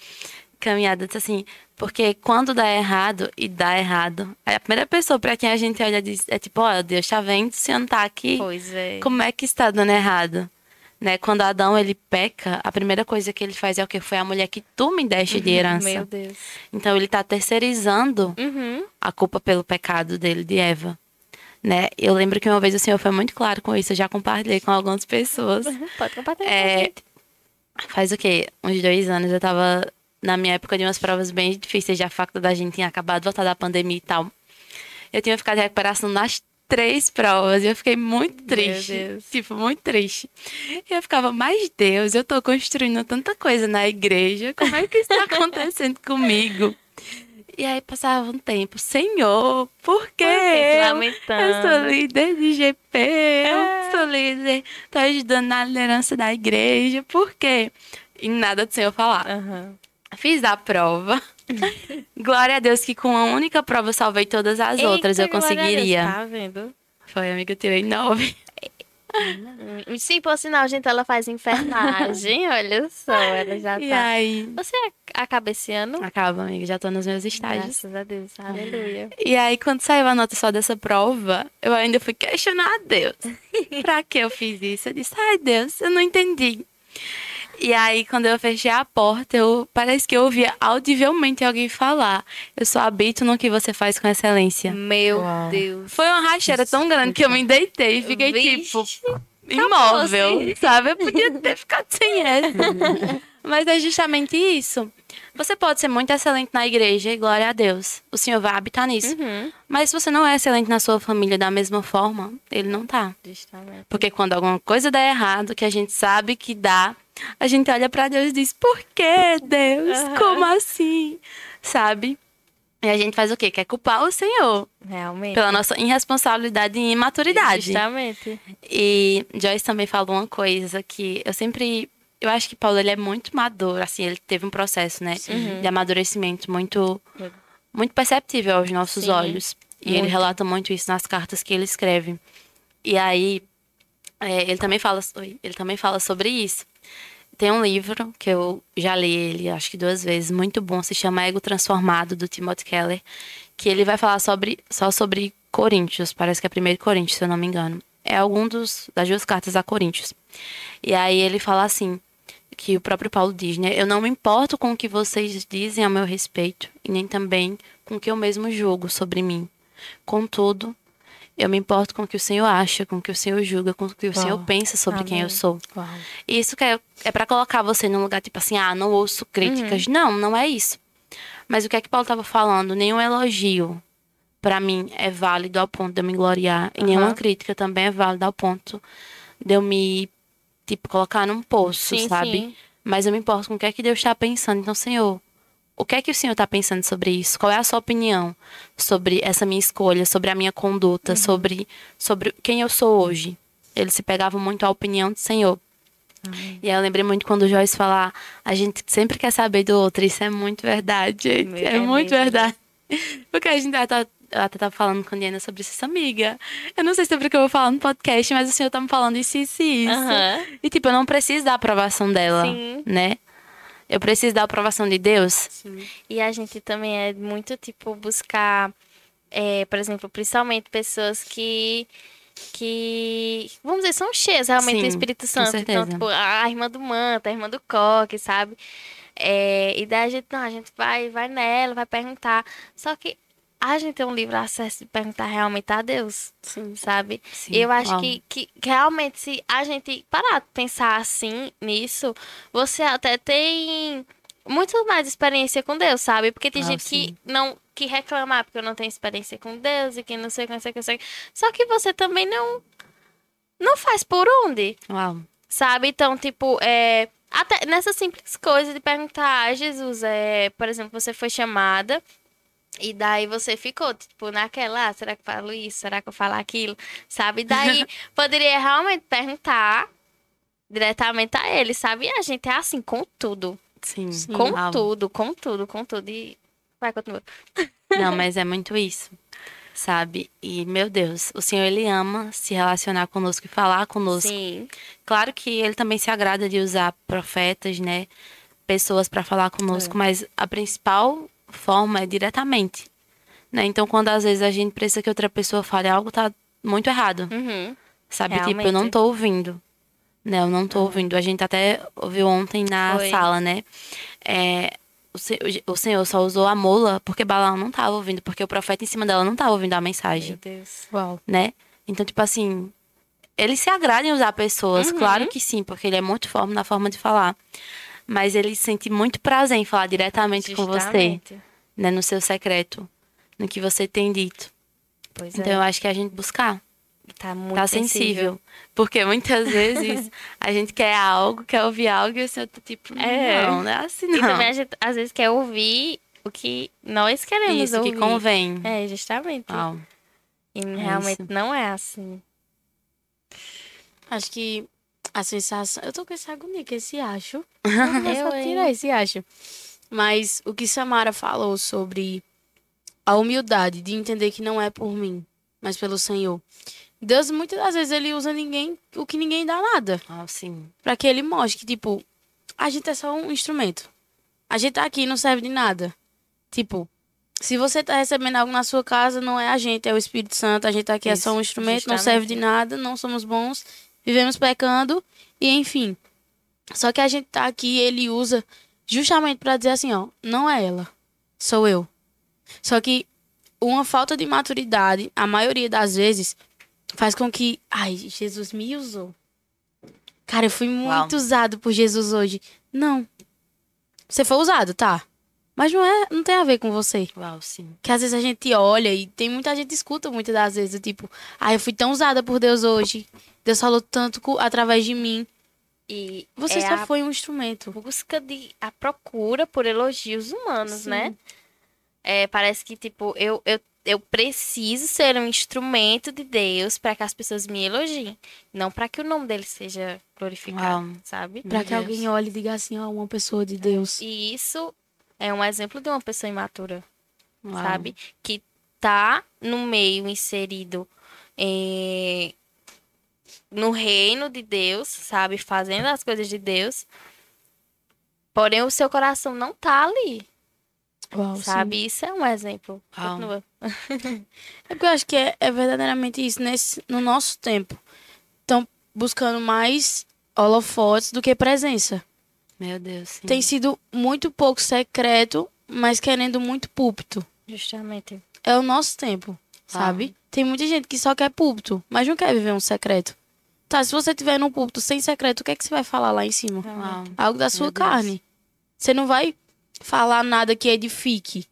Speaker 3: caminhada, assim, porque quando dá errado e dá errado, a primeira pessoa para quem a gente olha diz, é tipo, ó, oh, Deus tá vendo se não tá aqui.
Speaker 2: Pois é.
Speaker 3: Como é que está dando errado? Né? Quando Adão ele peca, a primeira coisa que ele faz é o que foi a mulher que tu me deste de uhum, herança.
Speaker 2: Meu Deus.
Speaker 3: Então ele tá terceirizando
Speaker 2: uhum.
Speaker 3: a culpa pelo pecado dele de Eva né? Eu lembro que uma vez o senhor foi muito claro com isso, eu já compartilhei com algumas pessoas.
Speaker 2: Uhum, pode compartilhar.
Speaker 3: É, faz o quê? Uns dois anos eu tava na minha época de umas provas bem difíceis, já a faculdade da gente tinha acabado de voltar da pandemia e tal. Eu tinha ficado em recuperação nas três provas e eu fiquei muito triste. Tipo, muito triste. E eu ficava, mas Deus, eu tô construindo tanta coisa na igreja, como é que isso tá acontecendo comigo? E aí passava um tempo, Senhor, por quê? Eu, eu sou líder de GP, é. eu sou líder, tô ajudando na liderança da igreja, por quê? E nada do Senhor falar.
Speaker 2: Uhum.
Speaker 3: Fiz a prova. glória a Deus que com a única prova eu salvei todas as Eita, outras, eu conseguiria.
Speaker 2: Deus, tá vendo?
Speaker 3: Foi, amiga, eu tirei nove.
Speaker 2: Sim, por sinal, gente, ela faz enfermagem, olha só, ela já
Speaker 3: e
Speaker 2: tá.
Speaker 3: Aí...
Speaker 2: Você acaba esse ano?
Speaker 3: Acaba, amiga, já tô nos meus estágios.
Speaker 2: Graças a Deus, aleluia.
Speaker 3: E aí, quando saiu a nota só dessa prova, eu ainda fui questionar a Deus. pra que eu fiz isso? Eu disse, ai Deus, eu não entendi. E aí, quando eu fechei a porta, eu parece que eu ouvia audivelmente alguém falar. Eu só habito no que você faz com excelência.
Speaker 2: Meu Uau. Deus.
Speaker 3: Foi uma racheira tão grande que eu me deitei e fiquei Vixe. tipo imóvel, assim. sabe? Eu podia ter ficado sem essa. Mas é justamente isso. Você pode ser muito excelente na igreja e glória a Deus. O Senhor vai habitar nisso.
Speaker 2: Uhum.
Speaker 3: Mas se você não é excelente na sua família da mesma forma, ele não tá.
Speaker 2: Justamente.
Speaker 3: Porque quando alguma coisa dá errado, que a gente sabe que dá, a gente olha para Deus e diz: Por que, Deus? Uhum. Como assim? Sabe? E a gente faz o quê? Quer culpar o Senhor.
Speaker 2: Realmente.
Speaker 3: Pela nossa irresponsabilidade e imaturidade.
Speaker 2: Justamente.
Speaker 3: E Joyce também falou uma coisa que eu sempre. Eu acho que Paulo ele é muito maduro, assim, ele teve um processo, né, uhum. de amadurecimento muito, muito perceptível aos nossos Sim. olhos. E muito. ele relata muito isso nas cartas que ele escreve. E aí, é, ele também fala, ele também fala sobre isso. Tem um livro que eu já li ele, acho que duas vezes, muito bom, se chama Ego Transformado, do Timothy Keller, que ele vai falar sobre, só sobre Coríntios, parece que é primeiro Coríntios, se eu não me engano. É algum dos, das duas cartas a Coríntios. E aí ele fala assim, que o próprio Paulo diz, né? Eu não me importo com o que vocês dizem a meu respeito, e nem também com o que eu mesmo julgo sobre mim. Contudo, eu me importo com o que o Senhor acha, com o que o Senhor julga, com o que o Uau. Senhor pensa sobre Amém. quem eu sou.
Speaker 2: Uau.
Speaker 3: E isso é, é para colocar você num lugar tipo assim, ah, não ouço críticas. Uhum. Não, não é isso. Mas o que é que Paulo estava falando? Nenhum elogio para mim é válido ao ponto de eu me gloriar. E nenhuma crítica também é válida ao ponto de eu me, tipo, colocar num poço, sim, sabe? Sim. Mas eu me importo com o que é que Deus está pensando. Então, Senhor, o que é que o senhor está pensando sobre isso? Qual é a sua opinião sobre essa minha escolha, sobre a minha conduta, uhum. sobre, sobre quem eu sou hoje? Ele se pegava muito à opinião do Senhor. Uhum. E aí eu lembrei muito quando o Joyce falar, a gente sempre quer saber do outro. Isso é muito verdade, gente. É, é muito mesmo. verdade. Porque a gente tá, ela até tava falando com a Diana sobre isso, amiga. Eu não sei sobre o que eu vou falar no podcast, mas o senhor tá me falando isso, isso e isso.
Speaker 2: Uhum.
Speaker 3: E, tipo, eu não preciso da aprovação dela,
Speaker 2: Sim.
Speaker 3: né? Eu preciso da aprovação de Deus.
Speaker 2: Sim. E a gente também é muito, tipo, buscar, é, por exemplo, principalmente pessoas que que, vamos dizer, são cheias realmente
Speaker 3: Sim,
Speaker 2: do Espírito Santo. Então, tipo, a irmã do Manta, a irmã do Coque, sabe? É, e daí a gente, não, a gente vai, vai nela, vai perguntar. Só que a gente tem um livre acesso de perguntar realmente a Deus,
Speaker 3: Sim.
Speaker 2: sabe?
Speaker 3: Sim,
Speaker 2: eu acho que, que realmente se a gente parar de pensar assim nisso, você até tem muito mais experiência com Deus, sabe? Porque tem ah, gente sim. que não que reclama ah, porque eu não tenho experiência com Deus e que não sei não sei não sei. Só que você também não não faz por onde.
Speaker 3: Uau.
Speaker 2: Sabe? Então, tipo, é. Até nessa simples coisa de perguntar, ah, Jesus, é, por exemplo, você foi chamada e daí você ficou, tipo, naquela, ah, será que eu falo isso? Será que eu falo aquilo? Sabe? Daí poderia realmente perguntar diretamente a ele, sabe? E a gente é assim com tudo.
Speaker 3: Sim.
Speaker 2: Com tudo, com tudo, com tudo. E vai, continua.
Speaker 3: Não, mas é muito isso, sabe? E, meu Deus, o Senhor, Ele ama se relacionar conosco e falar conosco.
Speaker 2: Sim.
Speaker 3: Claro que Ele também se agrada de usar profetas, né? Pessoas para falar conosco, mas a principal forma é diretamente, né? Então, quando às vezes a gente precisa que outra pessoa fale algo, tá muito errado,
Speaker 2: Uhum.
Speaker 3: sabe? Tipo, eu
Speaker 2: Realmente.
Speaker 3: não tô ouvindo. Né, eu não tô ouvindo. A gente até ouviu ontem na
Speaker 2: Foi.
Speaker 3: sala, né? É, o, se- o Senhor só usou a mola porque Balaão não tava ouvindo, porque o profeta em cima dela não tava ouvindo a mensagem
Speaker 2: Meu Deus.
Speaker 1: Uau.
Speaker 3: né? Então, tipo assim, ele se agrada em usar pessoas,
Speaker 2: Uhum.
Speaker 3: claro que sim, porque ele é muito forte na forma de falar. Mas ele sente muito prazer em falar diretamente com você,
Speaker 2: Justamente.
Speaker 3: Né? No seu secreto, no que você tem dito.
Speaker 2: Pois
Speaker 3: Então,
Speaker 2: é.
Speaker 3: eu acho que a gente buscar,
Speaker 2: Tá muito
Speaker 3: tá
Speaker 2: sensível.
Speaker 3: sensível. Porque muitas vezes a gente quer algo, quer ouvir algo e o senhor tá tipo,
Speaker 2: É.
Speaker 3: não, não é assim
Speaker 2: E
Speaker 3: não.
Speaker 2: também a gente, às vezes, quer ouvir o que nós queremos
Speaker 3: Isso
Speaker 2: ouvir.
Speaker 3: que convém.
Speaker 2: É, justamente.
Speaker 3: Uau.
Speaker 2: E realmente
Speaker 3: isso.
Speaker 2: não é assim.
Speaker 1: Acho que a sensação. Eu tô com essa agonia, que esse acho.
Speaker 2: Eu,
Speaker 1: Eu só tirar esse acho. Mas o que Samara falou sobre a humildade de entender que não é por mim, mas pelo Senhor. Deus, muitas das vezes, ele usa ninguém, o que ninguém dá nada.
Speaker 3: Ah, sim.
Speaker 1: Pra que ele mostre que, tipo, a gente é só um instrumento. A gente tá aqui e não serve de nada. Tipo, se você tá recebendo algo na sua casa, não é a gente, é o Espírito Santo. A gente tá aqui é só um
Speaker 2: Isso,
Speaker 1: instrumento, não serve de nada, não somos bons, vivemos pecando e enfim. Só que a gente tá aqui ele usa justamente pra dizer assim, ó, não é ela, sou eu. Só que uma falta de maturidade, a maioria das vezes, faz com que, ai, Jesus me usou. Cara, eu fui muito
Speaker 3: Uau.
Speaker 1: usado por Jesus hoje. Não. Você foi usado, tá? Mas não é, não tem a ver com você.
Speaker 3: Uau, sim.
Speaker 1: Que às vezes a gente olha e tem muita gente que escuta muitas das vezes, tipo, ah, eu fui tão usada por Deus hoje. Deus falou tanto através de mim.
Speaker 2: E
Speaker 1: Você
Speaker 2: é
Speaker 1: só foi um instrumento.
Speaker 2: busca de a procura por elogios humanos,
Speaker 1: Sim.
Speaker 2: né? É, parece que tipo eu, eu eu preciso ser um instrumento de Deus para que as pessoas me elogiem, não para que o nome dele seja glorificado,
Speaker 3: Uau.
Speaker 2: sabe?
Speaker 3: Meu
Speaker 1: que alguém
Speaker 3: Deus.
Speaker 1: olhe e diga assim, ó, uma pessoa de Deus.
Speaker 2: E isso é um exemplo de uma pessoa imatura,
Speaker 3: Uau.
Speaker 2: sabe? Que tá no meio inserido eh, no reino de Deus, sabe? Fazendo as coisas de Deus. Porém, o seu coração não tá ali,
Speaker 1: Uau, sim.
Speaker 2: sabe? Isso é um exemplo.
Speaker 3: Uau.
Speaker 2: Continua.
Speaker 1: É porque eu acho que é, é verdadeiramente isso. Nesse, no nosso tempo, estão buscando mais holofotes do que presença.
Speaker 3: Meu Deus, sim.
Speaker 1: Tem sido muito pouco secreto, mas querendo muito púlpito.
Speaker 2: Justamente.
Speaker 1: É o nosso tempo, sabe? Tem muita gente que só quer púlpito, mas não quer viver um secreto. Tá, se você tiver num púlpito sem secreto, o que é que você vai falar lá em cima?
Speaker 3: Uau.
Speaker 1: Algo da sua carne. Você não vai falar nada que edifique.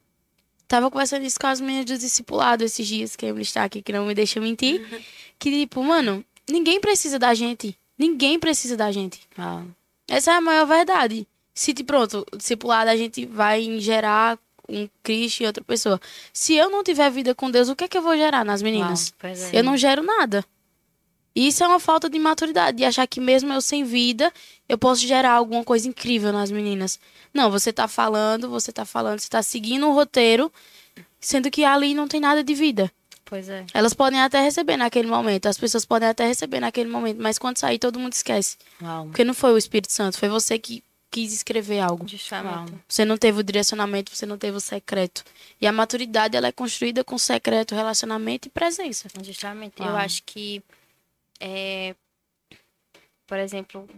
Speaker 1: Tava conversando isso com as meninas do discipulado esses dias, que a Emily está aqui, que não me deixa mentir. Que, tipo, mano, ninguém precisa da gente. Ninguém precisa da gente.
Speaker 3: Uau.
Speaker 1: Essa é a maior verdade. Se, te- pronto, discipulado a gente vai gerar um Cristo e outra pessoa. Se eu não tiver vida com Deus, o que é que eu vou gerar nas meninas?
Speaker 2: Pois é.
Speaker 1: Eu não gero nada. Isso é uma falta de maturidade, de achar que mesmo eu sem vida, eu posso gerar alguma coisa incrível nas meninas. Não, você tá falando, você tá falando, você tá seguindo um roteiro, sendo que ali não tem nada de vida.
Speaker 2: Pois é.
Speaker 1: Elas podem até receber naquele momento, as pessoas podem até receber naquele momento, mas quando sair todo mundo esquece.
Speaker 3: Uau.
Speaker 1: Porque não foi o Espírito Santo, foi você que quis escrever algo.
Speaker 2: Justamente.
Speaker 1: Você não teve o direcionamento, você não teve o secreto. E a maturidade, ela é construída com secreto, relacionamento e presença.
Speaker 2: Justamente.
Speaker 3: Uau.
Speaker 2: Eu acho que, é, por exemplo,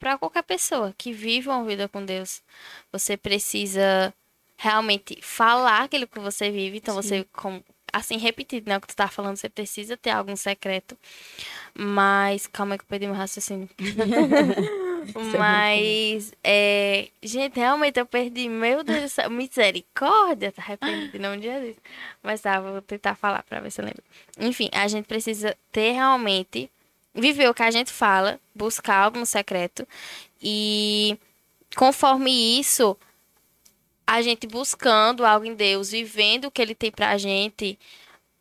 Speaker 2: para qualquer pessoa que vive uma vida com Deus, você precisa realmente falar aquilo que você vive. Então, você, com, assim, repetido, né? O que tu tá falando, você precisa ter algum secreto. Mas, calma aí que eu perdi meu raciocínio. Mas, é, gente, realmente eu perdi. Meu Deus do céu, misericórdia, tá arrependido em nome de Jesus. Mas tá, vou tentar falar pra ver se eu lembro. Enfim, a gente precisa ter realmente viver o que a gente fala, buscar algo no secreto. E conforme isso, a gente buscando algo em Deus, vivendo o que Ele tem pra gente,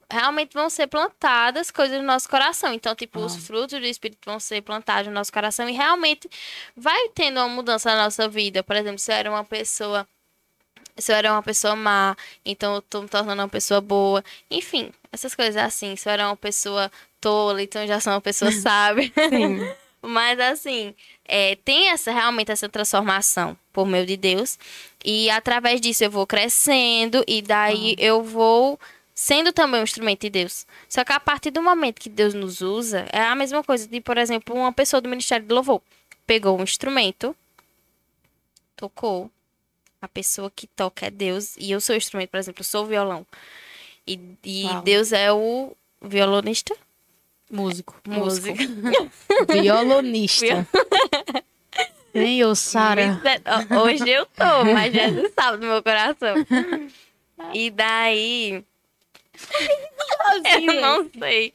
Speaker 2: realmente vão ser plantadas coisas no nosso coração. Então, tipo, ah. os frutos do Espírito vão ser plantados no nosso coração e realmente vai tendo uma mudança na nossa vida. Por exemplo, se eu era uma pessoa. Se eu era uma pessoa má, então eu tô me tornando uma pessoa boa. Enfim, essas coisas assim. Se eu era uma pessoa tola, então já sou uma pessoa sábia. Sim. Mas assim, é, tem essa realmente essa transformação por meio de Deus. E através disso eu vou crescendo e daí ah. eu vou sendo também um instrumento de Deus. Só que a partir do momento que Deus nos usa, é a mesma coisa de, por exemplo, uma pessoa do Ministério do Louvor pegou um instrumento, tocou. A pessoa que toca é Deus e eu sou o instrumento, por exemplo, eu sou o violão. E, e Deus é o violonista?
Speaker 1: Músico.
Speaker 2: Músico.
Speaker 1: Violonista. Senhor, Sara.
Speaker 2: Hoje eu tô, mas Jesus sabe do meu coração. E daí eu não sei.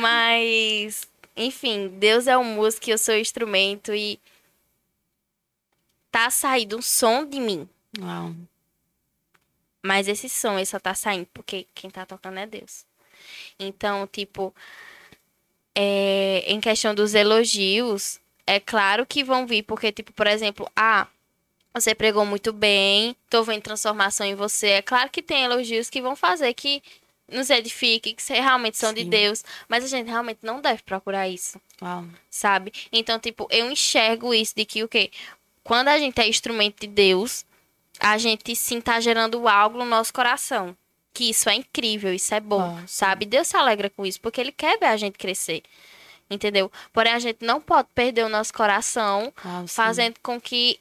Speaker 2: Mas, enfim, Deus é o músico e eu sou o instrumento e tá saindo um som de mim.
Speaker 1: Uau.
Speaker 2: Mas esse som ele só tá saindo porque quem tá tocando é Deus. Então, tipo, é, em questão dos elogios, é claro que vão vir, porque, tipo, por exemplo, ah, você pregou muito bem, tô vendo transformação em você. É claro que tem elogios que vão fazer que nos edifique, que realmente são Sim. de Deus, mas a gente realmente não deve procurar isso.
Speaker 1: Uau.
Speaker 2: Sabe? Então, tipo, eu enxergo isso de que o quê? Quando a gente é instrumento de Deus, a gente sim tá gerando algo no nosso coração. Que isso é incrível, isso é bom, sabe? Deus se alegra com isso, porque ele quer ver a gente crescer. Entendeu? Porém, a gente não pode perder o nosso coração fazendo com que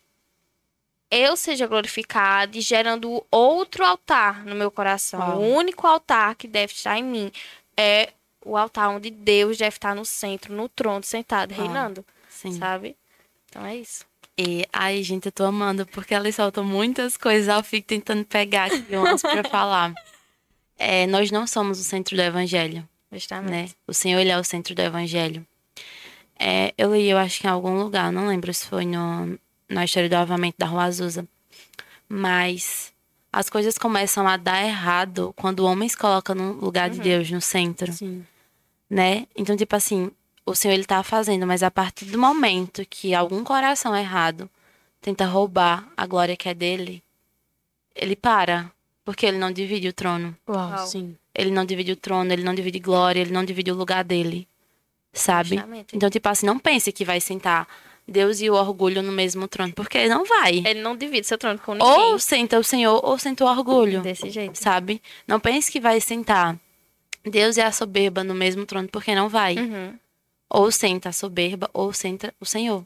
Speaker 2: eu seja glorificado e gerando outro altar no meu coração. O único altar que deve estar em mim é o altar onde Deus deve estar no centro, no trono, sentado, reinando. Sim. Sabe? Então é isso.
Speaker 3: E, ai, gente, eu tô amando, porque ela solta muitas coisas, eu fico tentando pegar aqui umas pra falar. É, nós não somos o centro do evangelho.
Speaker 2: Justamente.
Speaker 3: Né? O Senhor, ele é o centro do evangelho. É, eu li, eu acho que em algum lugar, não lembro se foi no, na história do avamento da Rua Azusa. Mas as coisas começam a dar errado quando o homem se coloca no lugar uhum. de Deus, no centro.
Speaker 1: Sim.
Speaker 3: Né? Então, tipo assim, o Senhor ele tá fazendo, mas a partir do momento que algum coração errado tenta roubar a glória que é dele, ele para. Porque ele não divide o trono.
Speaker 1: Uau, sim.
Speaker 3: Ele não divide o trono, ele não divide glória, ele não divide o lugar dele. Sabe? Então, tipo assim, não pense que vai sentar Deus e o orgulho no mesmo trono, porque não vai.
Speaker 2: Ele não divide seu trono com ninguém.
Speaker 3: Ou senta o Senhor, ou senta o orgulho.
Speaker 2: Desse jeito.
Speaker 3: Sabe? Não pense que vai sentar Deus e a soberba no mesmo trono, porque não vai.
Speaker 2: Uhum.
Speaker 3: Ou senta a soberba, ou senta o Senhor.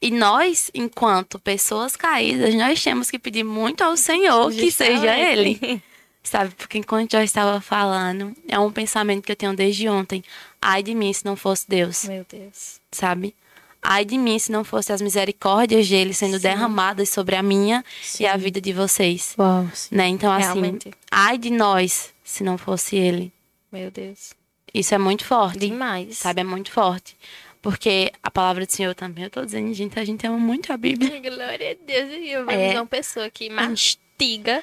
Speaker 3: E nós, enquanto pessoas caídas, nós temos que pedir muito ao Senhor que seja Ele. Sabe? Porque enquanto eu estava falando, é um pensamento que eu tenho desde ontem. Ai de mim se não fosse Deus.
Speaker 2: Meu Deus.
Speaker 3: Sabe? Ai de mim se não fosse as misericórdias dele sendo sim. derramadas sobre a minha sim. e a vida de vocês.
Speaker 1: Uau,
Speaker 3: né? Então, assim, Realmente. ai de nós se não fosse ele.
Speaker 2: Meu Deus.
Speaker 3: Isso é muito forte.
Speaker 2: Demais.
Speaker 3: Sabe? É muito forte. Porque a palavra do Senhor também, eu tô dizendo, gente, a gente ama muito a Bíblia.
Speaker 2: Glória a Deus. Eu é. uma pessoa que mastiga.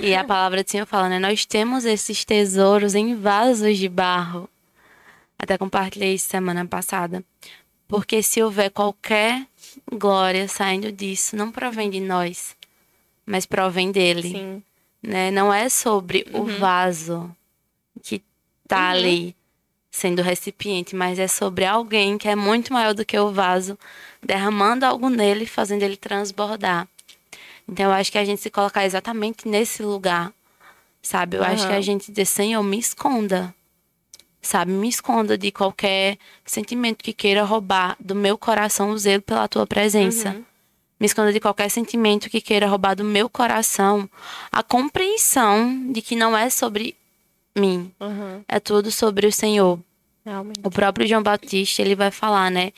Speaker 3: E a palavra do Senhor fala, né? Nós temos esses tesouros em vasos de barro. Até compartilhei isso semana passada. Porque se houver qualquer glória saindo disso, não provém de nós, mas provém dele.
Speaker 2: Sim.
Speaker 3: Né? Não é sobre uhum. o vaso que tá uhum. ali sendo recipiente, mas é sobre alguém que é muito maior do que o vaso, derramando algo nele, fazendo ele transbordar. Então eu acho que a gente se colocar exatamente nesse lugar, sabe? Eu uhum. acho que a gente dizer, Senhor, me esconda sabe? Me esconda de qualquer sentimento que queira roubar do meu coração o zelo pela tua presença. Uhum. Me esconda de qualquer sentimento que queira roubar do meu coração a compreensão de que não é sobre mim,
Speaker 2: uhum.
Speaker 3: é tudo sobre o Senhor.
Speaker 2: Realmente.
Speaker 3: O próprio João Batista, ele vai falar, né?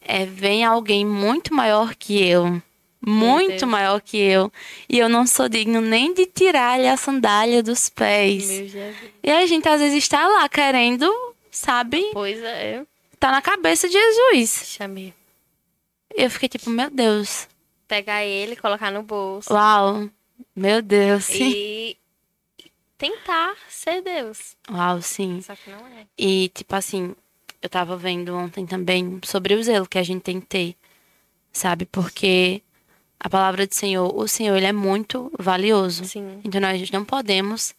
Speaker 3: É, vem alguém muito maior que eu, muito maior que eu, e eu não sou digno nem de tirar-lhe a sandália dos pés.
Speaker 2: E
Speaker 3: a gente às vezes está lá querendo sabe?
Speaker 2: Pois é.
Speaker 3: Tá na cabeça de Jesus.
Speaker 2: Chamei.
Speaker 3: Eu fiquei tipo, meu Deus.
Speaker 2: Pegar ele, colocar no bolso.
Speaker 3: Uau. Meu Deus.
Speaker 2: E tentar ser Deus.
Speaker 3: Uau, sim.
Speaker 2: Só que não é.
Speaker 3: E, tipo assim, eu tava vendo ontem também sobre o zelo que a gente tem que ter, sabe? Porque a palavra do Senhor, o Senhor, ele é muito valioso.
Speaker 2: Sim.
Speaker 3: Então, nós não podemos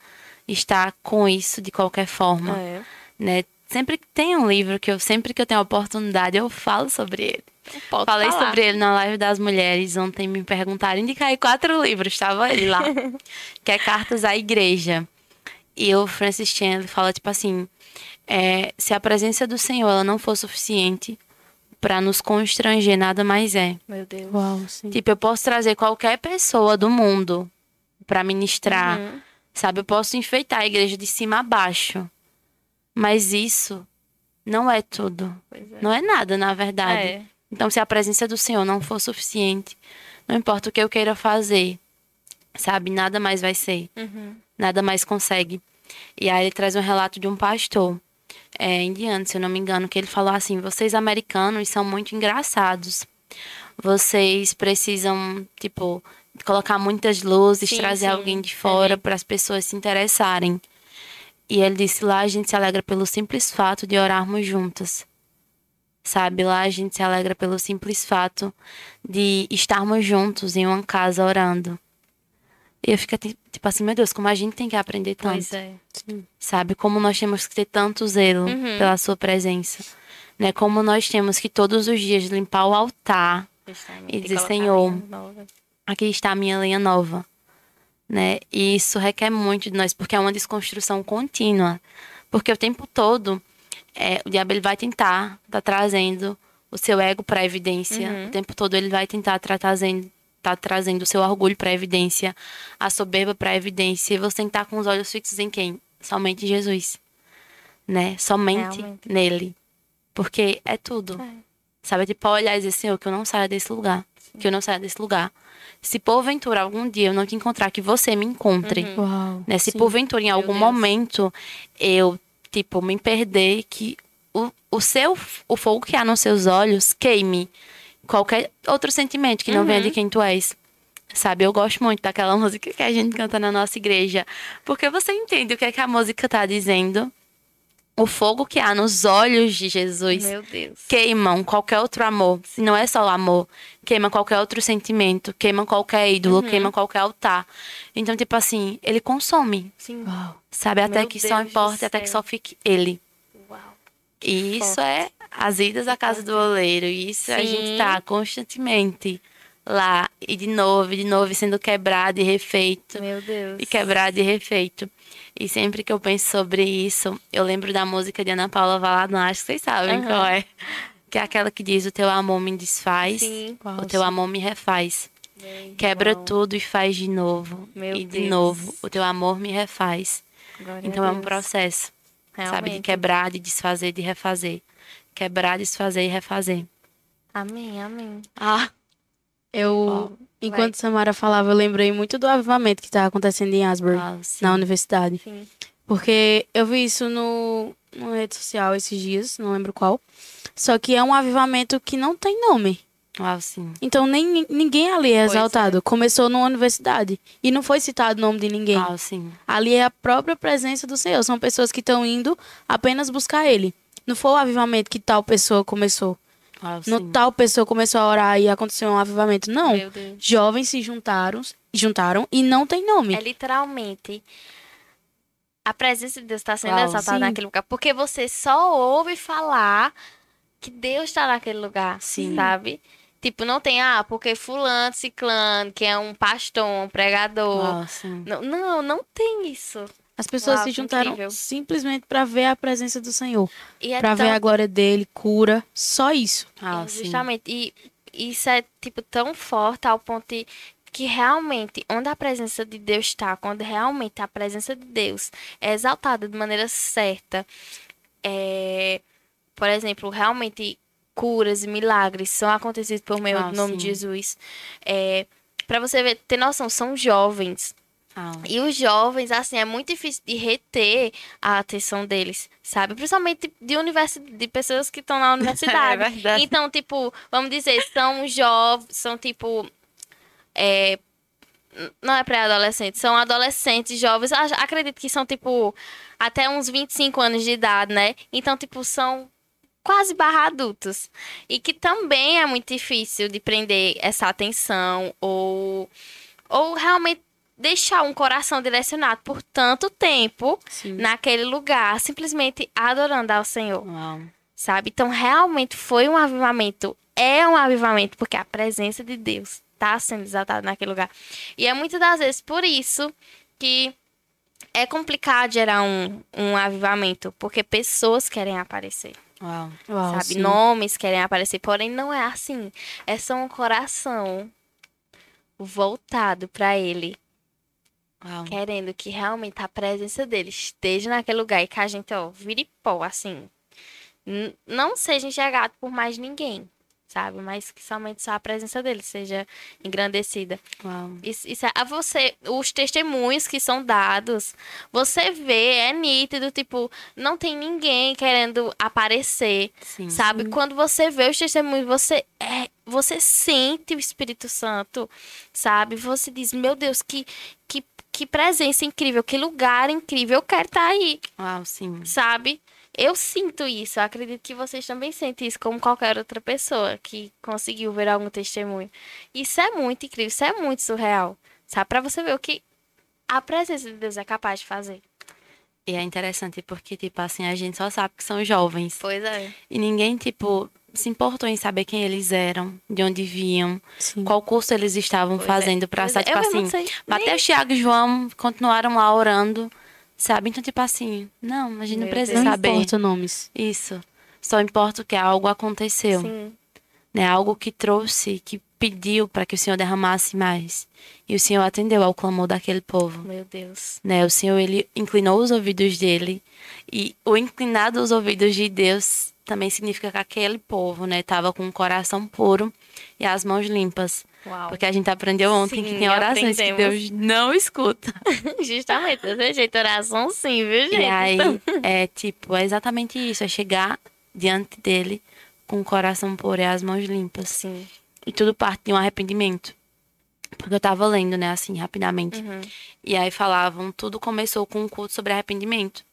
Speaker 3: estar com isso de qualquer forma,
Speaker 2: É.
Speaker 3: né? Sempre que tem um livro que eu, sempre que eu tenho a oportunidade, eu falo sobre ele.
Speaker 2: Pode
Speaker 3: Falei
Speaker 2: falar.
Speaker 3: sobre ele na live das mulheres. Ontem me perguntaram, indicar quatro livros, estava ele lá. que é Cartas à Igreja. E o Francis Chan ele fala, tipo assim, é, se a presença do Senhor ela não for suficiente para nos constranger, nada mais é.
Speaker 2: Meu Deus.
Speaker 1: Uau, sim.
Speaker 3: Tipo, eu posso trazer qualquer pessoa do mundo para ministrar,
Speaker 2: Uhum.
Speaker 3: sabe? Eu posso enfeitar a igreja de cima a baixo. Mas isso não é tudo.
Speaker 2: Pois é.
Speaker 3: Não é nada, na verdade.
Speaker 2: É.
Speaker 3: Então, se a presença do Senhor não for suficiente, não importa o que eu queira fazer, sabe? Nada mais vai ser.
Speaker 2: Uhum.
Speaker 3: Nada mais consegue. E aí ele traz um relato de um pastor é, indiano, se eu não me engano, que ele falou assim: vocês americanos são muito engraçados. Vocês precisam, tipo, colocar muitas luzes,
Speaker 2: Sim,
Speaker 3: trazer
Speaker 2: sim,
Speaker 3: alguém de fora
Speaker 2: é.
Speaker 3: para as pessoas se interessarem. E ele disse: lá a gente se alegra pelo simples fato de orarmos juntas. Sabe, lá a gente se alegra pelo simples fato de estarmos juntos em uma casa orando. E eu fico ti- tipo assim, meu Deus, como a gente tem que aprender tanto.
Speaker 2: Pois é.
Speaker 3: Sabe? Como nós temos que ter tanto zelo
Speaker 2: Uhum.
Speaker 3: pela sua presença. Né? Como nós temos que todos os dias limpar o altar. E dizer, Senhor. Aqui está a minha lenha nova. Né? E isso requer muito de nós, porque é uma desconstrução contínua. Porque o tempo todo é, o diabo ele vai tentar tá trazendo o seu ego para evidência.
Speaker 2: Uhum.
Speaker 3: O tempo todo ele vai tentar tá trazendo tá trazendo o seu orgulho para evidência, a soberba para evidência, e você tem que estar com os olhos fixos em quem? Somente em Jesus. Né? Somente
Speaker 2: Realmente.
Speaker 3: nele. Porque é tudo.
Speaker 2: É.
Speaker 3: Sabe, tipo, olhar e dizer, Senhor, que eu não saia desse lugar. Que eu não saia desse lugar. Se porventura algum dia eu não te encontrar, que você me encontre.
Speaker 1: Uau.
Speaker 3: Né? Se
Speaker 1: sim.
Speaker 3: porventura em algum momento eu, tipo, me perder, que o, o seu, o fogo que há nos seus olhos queime qualquer outro sentimento que não venha de quem tu és. Sabe, eu gosto muito daquela música que a gente canta na nossa igreja. Porque você entende o que é que a música tá dizendo. O fogo que há nos olhos de Jesus
Speaker 2: Meu Deus.
Speaker 3: queimam qualquer outro amor. Não é só o amor. Queima qualquer outro sentimento. Queima qualquer ídolo. Queima qualquer altar. Então, tipo assim, ele consome.
Speaker 2: Sim.
Speaker 3: Sabe? Até
Speaker 2: Meu
Speaker 3: que só
Speaker 2: Deus do
Speaker 3: importa, até que só fique ele. E isso é as idas à casa do oleiro. E isso a
Speaker 2: Sim.
Speaker 3: gente tá constantemente lá. E de novo, e de novo, sendo quebrado e refeito.
Speaker 2: Meu Deus.
Speaker 3: E quebrado e refeito. E sempre que eu penso sobre isso, eu lembro da música de Ana Paula Valadão, acho que vocês sabem
Speaker 2: Aham.
Speaker 3: qual é. Que é aquela que diz: O teu amor me desfaz,
Speaker 2: Sim.
Speaker 3: O teu amor me refaz. Quebra
Speaker 2: Uau.
Speaker 3: tudo e faz de novo.
Speaker 2: Meu
Speaker 3: e de
Speaker 2: Deus.
Speaker 3: novo, o teu amor me refaz.
Speaker 2: Glória
Speaker 3: Então
Speaker 2: a
Speaker 3: é um
Speaker 2: Deus.
Speaker 3: Processo, sabe? De
Speaker 2: Realmente.
Speaker 3: quebrar, de desfazer, de refazer. Quebrar, desfazer e refazer.
Speaker 2: Amém, amém.
Speaker 3: Ah,
Speaker 1: Eu, enquanto Samara falava, eu lembrei muito do avivamento que estava acontecendo em Asbury,
Speaker 3: ah,
Speaker 1: na universidade.
Speaker 2: Sim.
Speaker 1: Porque eu vi isso no, numa rede social esses dias, não lembro qual. Só que é um avivamento que não tem nome.
Speaker 3: Ah, sim.
Speaker 1: Então nem, ninguém ali é
Speaker 2: Pois é.
Speaker 1: exaltado. Começou numa universidade. E não foi citado o nome de ninguém.
Speaker 3: Ah, sim.
Speaker 1: Ali é a própria presença do Senhor. São pessoas que estão indo apenas buscar Ele. Não foi o avivamento que tal pessoa começou.
Speaker 3: Ah,
Speaker 1: Não
Speaker 3: sim.
Speaker 1: tal pessoa começou a orar e aconteceu um avivamento. Não.
Speaker 2: Meu Deus.
Speaker 1: Jovens se juntaram, juntaram e não tem nome.
Speaker 2: É literalmente a presença de Deus está sendo
Speaker 3: Uau,
Speaker 2: exaltada
Speaker 1: sim.
Speaker 2: naquele lugar. Porque você só ouve falar que Deus está naquele lugar,
Speaker 3: Sim.
Speaker 2: sabe? Tipo, não tem, ah, porque fulano, ciclano, que é um pastor, um pregador.
Speaker 3: Sim.
Speaker 2: Não, não, não tem isso.
Speaker 1: As pessoas
Speaker 2: Uau,
Speaker 1: se juntaram
Speaker 2: incrível.
Speaker 1: simplesmente para ver a presença do Senhor,
Speaker 2: E é
Speaker 1: Pra
Speaker 2: tão-
Speaker 1: ver a glória dele, cura, só isso.
Speaker 3: Ah, sim.
Speaker 2: Justamente. E isso é, tipo, tão forte ao ponto de que realmente, onde a presença de Deus está, quando realmente a presença de Deus é exaltada de maneira certa, é, por exemplo, realmente curas e milagres são acontecidos por meio
Speaker 3: Ah,
Speaker 2: do nome
Speaker 3: sim.
Speaker 2: de Jesus. É, para você ver, ter noção, são jovens. Ah. E os jovens, assim, é muito difícil de reter a atenção deles, sabe? Principalmente de, universi de pessoas que estão na universidade.
Speaker 3: é verdade.
Speaker 2: Então, tipo, vamos dizer, são jovens, são tipo. É, não é pré-adolescente, são adolescentes, jovens. Acredito que são, tipo, até uns 25 anos de idade, né? Então, tipo, são quase barra adultos. E que também é muito difícil de prender essa atenção ou, ou realmente deixar um coração direcionado por tanto tempo Sim. naquele lugar, simplesmente adorando ao Senhor. Uau. Sabe? Então, realmente foi um avivamento. É um avivamento, porque a presença de Deus está sendo exaltada naquele lugar. E é muitas das vezes por isso que é complicado gerar um, um avivamento, porque pessoas querem aparecer.
Speaker 3: Uau. Uau
Speaker 2: sabe? Sim. Nomes querem aparecer, porém não é assim. É só um coração voltado para ele Uau. Querendo que realmente a presença dele esteja naquele lugar e que a gente, ó, vire pó, assim. Não seja enxergado por mais ninguém, sabe? Mas que somente só a presença dele seja engrandecida.
Speaker 3: Uau.
Speaker 2: Isso, isso é, a você, os testemunhos que são dados, você vê, é nítido, tipo, não tem ninguém querendo aparecer, sim, sabe? Sim. Quando você vê os testemunhos, você é, você sente o Espírito Santo, sabe? Você diz, meu Deus, que, que que presença incrível, que lugar incrível, eu quero estar tá aí.
Speaker 3: Uau, sim.
Speaker 2: Sabe? Eu sinto isso, eu acredito que vocês também sentem isso, como qualquer outra pessoa que conseguiu ver algum testemunho. Isso é muito incrível, isso é muito surreal. Sabe? Pra você ver o que a presença de Deus é capaz de fazer.
Speaker 3: E é interessante porque, tipo, assim, a gente só sabe que são jovens.
Speaker 2: Pois é.
Speaker 3: E ninguém, tipo, se importou em saber quem eles eram, de onde vinham, Sim. qual curso eles estavam pois é. fazendo é. para estar, tipo assim. Até Tiago e João continuaram lá orando, sabe? Então, tipo assim, não, a gente Meu não precisa Deus. saber.
Speaker 1: Não importa nomes.
Speaker 3: Isso. Só importa que algo aconteceu. Sim. Né? Algo que trouxe, que pediu para que o Senhor derramasse mais. E o Senhor atendeu ao clamor daquele povo.
Speaker 2: Meu Deus.
Speaker 3: Né? O Senhor, ele inclinou os ouvidos dele. E o inclinar dos ouvidos de Deus também significa que aquele povo, né, tava com o coração puro e as mãos limpas. Uau. Porque a gente aprendeu ontem sim, que tem orações aprendemos. que Deus não escuta.
Speaker 2: Justamente, desse jeito, oração sim, viu, gente?
Speaker 3: E aí, é tipo, é exatamente isso, é chegar diante dele com o coração puro e as mãos limpas.
Speaker 2: Sim.
Speaker 3: E tudo parte de um arrependimento. Porque eu tava lendo, né, assim, rapidamente. Uhum. E aí falavam, tudo começou com um culto sobre arrependimento.